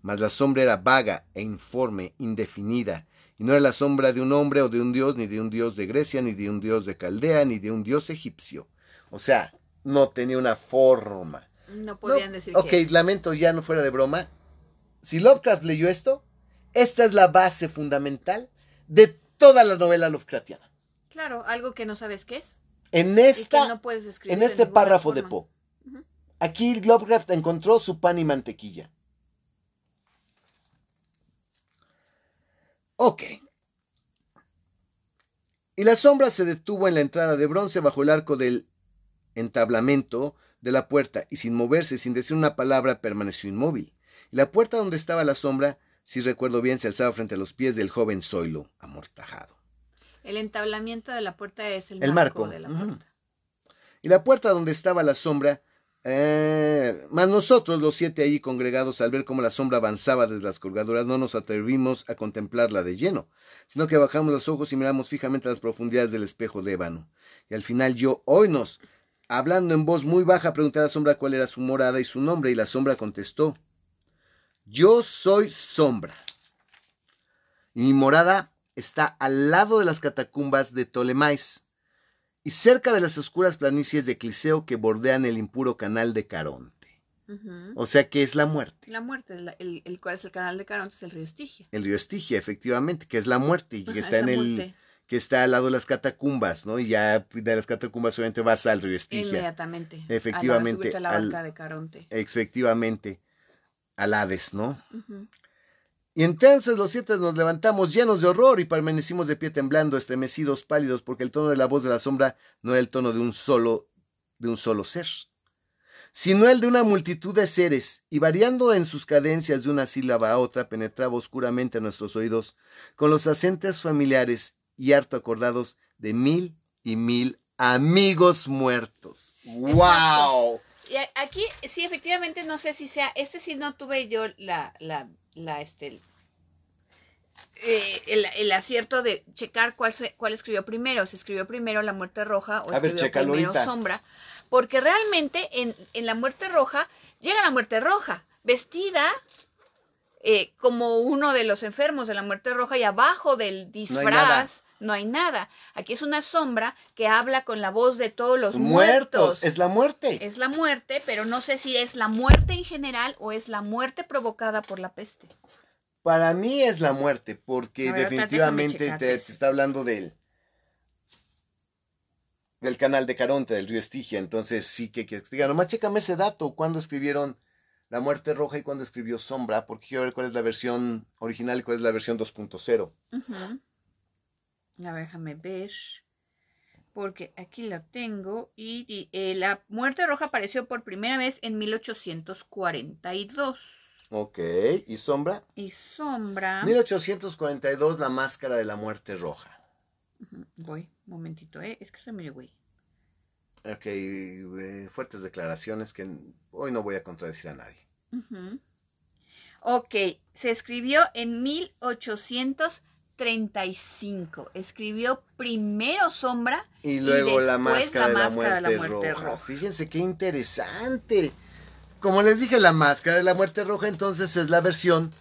Mas la sombra era vaga e informe, indefinida, y no era la sombra de un hombre o de un dios, ni de un dios de Grecia, ni de un dios de Caldea, ni de un dios egipcio. O sea, no tenía una forma. No podían No, decir Ok, que lamento ya no fuera de broma. Si Lovecraft leyó esto, esta es la base fundamental de toda la novela Lovecraftiana. Claro, algo que no sabes qué es. En esta, no en este párrafo de. Poe, aquí Lovecraft encontró su pan y mantequilla. Ok. Y la sombra se detuvo en la entrada de bronce bajo el arco del entablamento de la puerta y sin moverse, sin decir una palabra, permaneció inmóvil. Y la puerta donde estaba la sombra, si recuerdo bien, se alzaba frente a los pies del joven Zoilo, amortajado. El entablamiento de la puerta es el, El marco, marco, de la puerta. Y la puerta donde estaba la sombra, eh, más nosotros los siete allí congregados, al ver cómo la sombra avanzaba desde las colgaduras, no nos atrevimos a contemplarla de lleno, sino que bajamos los ojos y miramos fijamente a las profundidades del espejo de ébano. Y al final yo, oínos, hablando en voz muy baja, pregunté a la sombra cuál era su morada y su nombre, y la sombra contestó, yo soy sombra. Y mi morada está al lado de las catacumbas de Ptolemaís y cerca de las oscuras planicies de Cliseo que bordean el impuro canal de Caronte. O sea que es la muerte. La muerte, el, el cual es el canal de Caronte, es el río Estigia. El río Estigia, efectivamente, que es la muerte y que Ajá, está es en el. Que está al lado de las catacumbas, ¿no? Y ya de las catacumbas obviamente vas al río Estigia. Inmediatamente. Efectivamente, A la, la al- de Caronte. Efectivamente, al Hades, ¿no? Y entonces los siete nos levantamos llenos de horror y permanecimos de pie temblando, estremecidos, pálidos, porque el tono de la voz de la sombra no era el tono de un solo, de un solo ser, sino el de una multitud de seres, y variando en sus cadencias de una sílaba a otra, penetraba oscuramente en nuestros oídos, con los acentos familiares y harto acordados de mil y mil amigos muertos. ¡Wow! Y aquí, sí, efectivamente, no sé si sea, este sí no tuve yo la, la, la, este, eh, el, el acierto de checar cuál, cuál escribió primero, si escribió primero La Muerte Roja o A ver, escribió chécalo primero ahorita. Sombra, porque realmente en, en La Muerte Roja llega La Muerte Roja, vestida eh, como uno de los enfermos de la muerte roja y abajo del disfraz no hay nada. Aquí es una sombra que habla con la voz de todos los muertos. Es la muerte. Es la muerte, pero no sé si es la muerte en general o es la muerte provocada por la peste. Para mí es la muerte, porque definitivamente te, está hablando del del canal de Caronte, del río Estigia. Entonces sí que que diga, nomás chécame ese dato, cuando escribieron La Muerte Roja y cuando escribió Sombra, porque quiero ver cuál es la versión original y cuál es la versión 2.0. A ver, déjame ver. Porque aquí la tengo. Y, eh, la Muerte Roja apareció por primera vez en 1842. Ok, ¿y Sombra? Y Sombra. 1842, La Máscara de la Muerte Roja. Voy, un momentito, ¿eh? Es que soy medio güey. Ok, eh, fuertes declaraciones que hoy no voy a contradecir a nadie. Ok, se escribió en 1835. Escribió primero Sombra y luego la, máscara de la, muerte, roja. Fíjense qué interesante. Como les dije, la máscara de la muerte roja entonces es la versión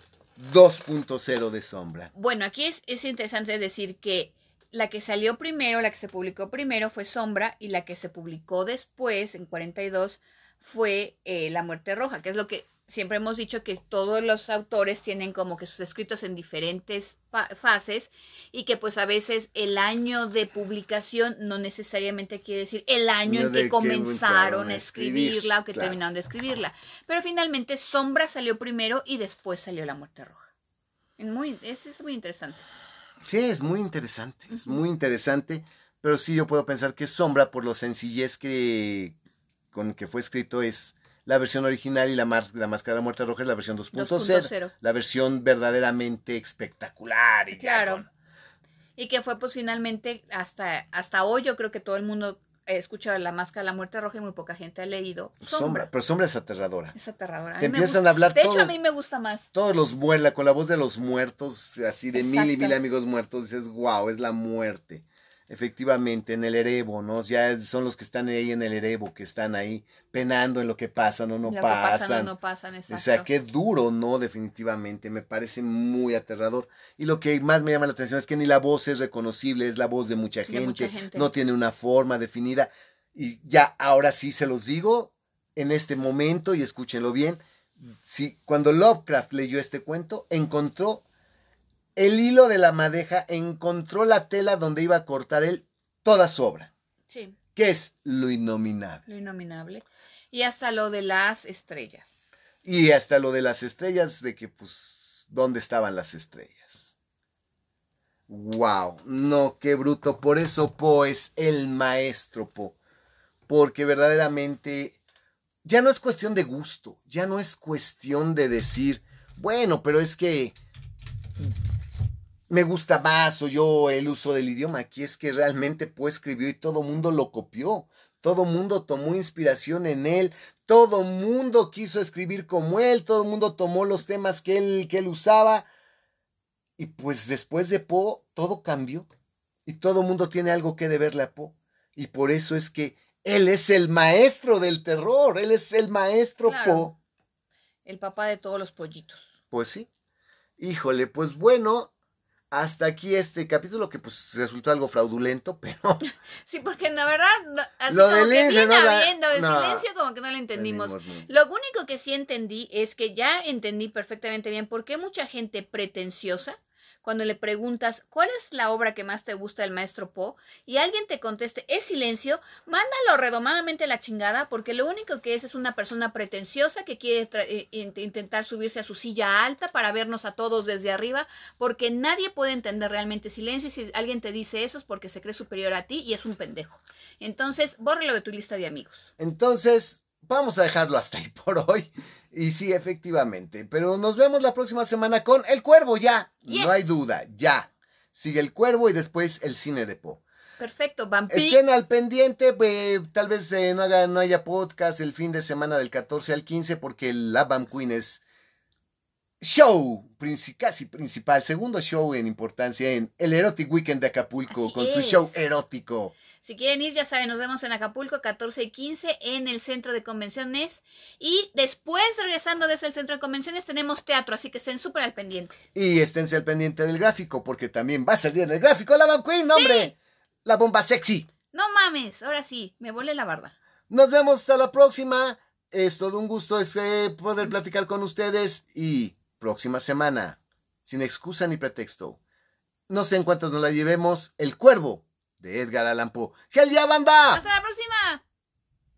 2.0 de Sombra. Bueno, aquí es, es interesante decir que la que salió primero, la que se publicó primero fue Sombra y la que se publicó después, en 42, fue eh, La Muerte Roja, que es lo que siempre hemos dicho que todos los autores tienen como que sus escritos en diferentes fases y que pues a veces el año de publicación no necesariamente quiere decir el año en que comenzaron a escribirla o que terminaron de escribirla. Pero finalmente Sombra salió primero y después salió La Muerte Roja. Es muy, es, es muy interesante. Sí, es muy interesante, es muy interesante, pero sí yo puedo pensar que Sombra, por lo sencillez que con que fue escrito, es la versión original y la, la Máscara de la Muerte Roja es la versión 2.0, la versión verdaderamente espectacular. Y claro. Y que fue pues finalmente hasta, hasta hoy yo creo que todo el mundo he escuchado La Máscara de la Muerte Roja y muy poca gente ha leído. Sombra. pero Sombra es aterradora. Es aterradora. Te empiezan a hablar De hecho, a mí me gusta más. Todos los vuela con la voz de los muertos, así de mil y mil amigos muertos. Dices, wow, es la muerte efectivamente en el Erebo, ¿no? Ya son los que están ahí en el Erebo, que están ahí penando en lo que pasan o no pasan. no pasan, exacto. O sea, qué duro, ¿no? Definitivamente, me parece muy aterrador. Y lo que más me llama la atención es que ni la voz es reconocible, es la voz de mucha gente, mucha gente. no tiene una forma definida. Y ya, ahora sí se los digo, en este momento, y escúchenlo bien, si, cuando Lovecraft leyó este cuento, encontró el hilo de la madeja encontró la tela donde iba a cortar él toda su obra. Sí. Que es lo innominable. Lo innominable. Y hasta lo de las estrellas. Y hasta lo de las estrellas, de que, pues, ¿dónde estaban las estrellas? ¡Wow! No, qué bruto. Por eso Po es el maestro Po. Porque verdaderamente ya no es cuestión de gusto, ya no es cuestión de decir, bueno, pero es que me gusta más o yo el uso del idioma. Aquí es que realmente pues escribió y todo mundo lo copió. Todo mundo tomó inspiración en él. Todo mundo quiso escribir como él. Todo mundo tomó los temas que él, que él usaba. Y pues después de Poe todo cambió. Y todo mundo tiene algo que deberle a Poe. Y por eso es que él es el maestro del terror. Él es el maestro Poe. El papá de todos los pollitos. Pues sí. Híjole, pues bueno, hasta aquí este capítulo que pues resultó algo fraudulento, (laughs) pero... Sí, porque la verdad, así lo como que viene habiendo de silencio como que no lo entendimos. Lo único que sí entendí es que ya entendí perfectamente bien por qué mucha gente pretenciosa cuando le preguntas cuál es la obra que más te gusta del maestro Poe y alguien te conteste es silencio, mándalo redomadamente a la chingada porque lo único que es es una persona pretenciosa que quiere eh, intentar subirse a su silla alta para vernos a todos desde arriba porque nadie puede entender realmente silencio y si alguien te dice eso es porque se cree superior a ti y es un pendejo. Entonces, bórrelo de tu lista de amigos. Entonces, vamos a dejarlo hasta ahí por hoy. Y sí, efectivamente. Pero nos vemos la próxima semana con El Cuervo, ya. No hay duda, ya. Sigue El Cuervo y después el cine de Po. Perfecto, Vampir. Estén al pendiente, pues, tal vez eh, no, haga, no haya podcast el fin de semana del 14 al 15 porque la Vamp Queen es show, casi principal, segundo show en importancia en el Erotic Weekend de Acapulco con su show erótico. Si quieren ir, ya saben, nos vemos en Acapulco 14 y 15 en el centro de convenciones. Y después, regresando desde el centro de convenciones, tenemos teatro, así que estén súper al pendiente. Y esténse al pendiente del gráfico, porque también va a salir en el gráfico la Van Queen, hombre. La bomba sexy. No mames, ahora sí, me volé la barba. Nos vemos hasta la próxima. Es todo un gusto ese poder platicar con ustedes y próxima semana, sin excusa ni pretexto. No sé en cuántos nos la llevemos, El Cuervo de Edgar Allan Poe. ¡Gel ya, banda! ¡Hasta la próxima!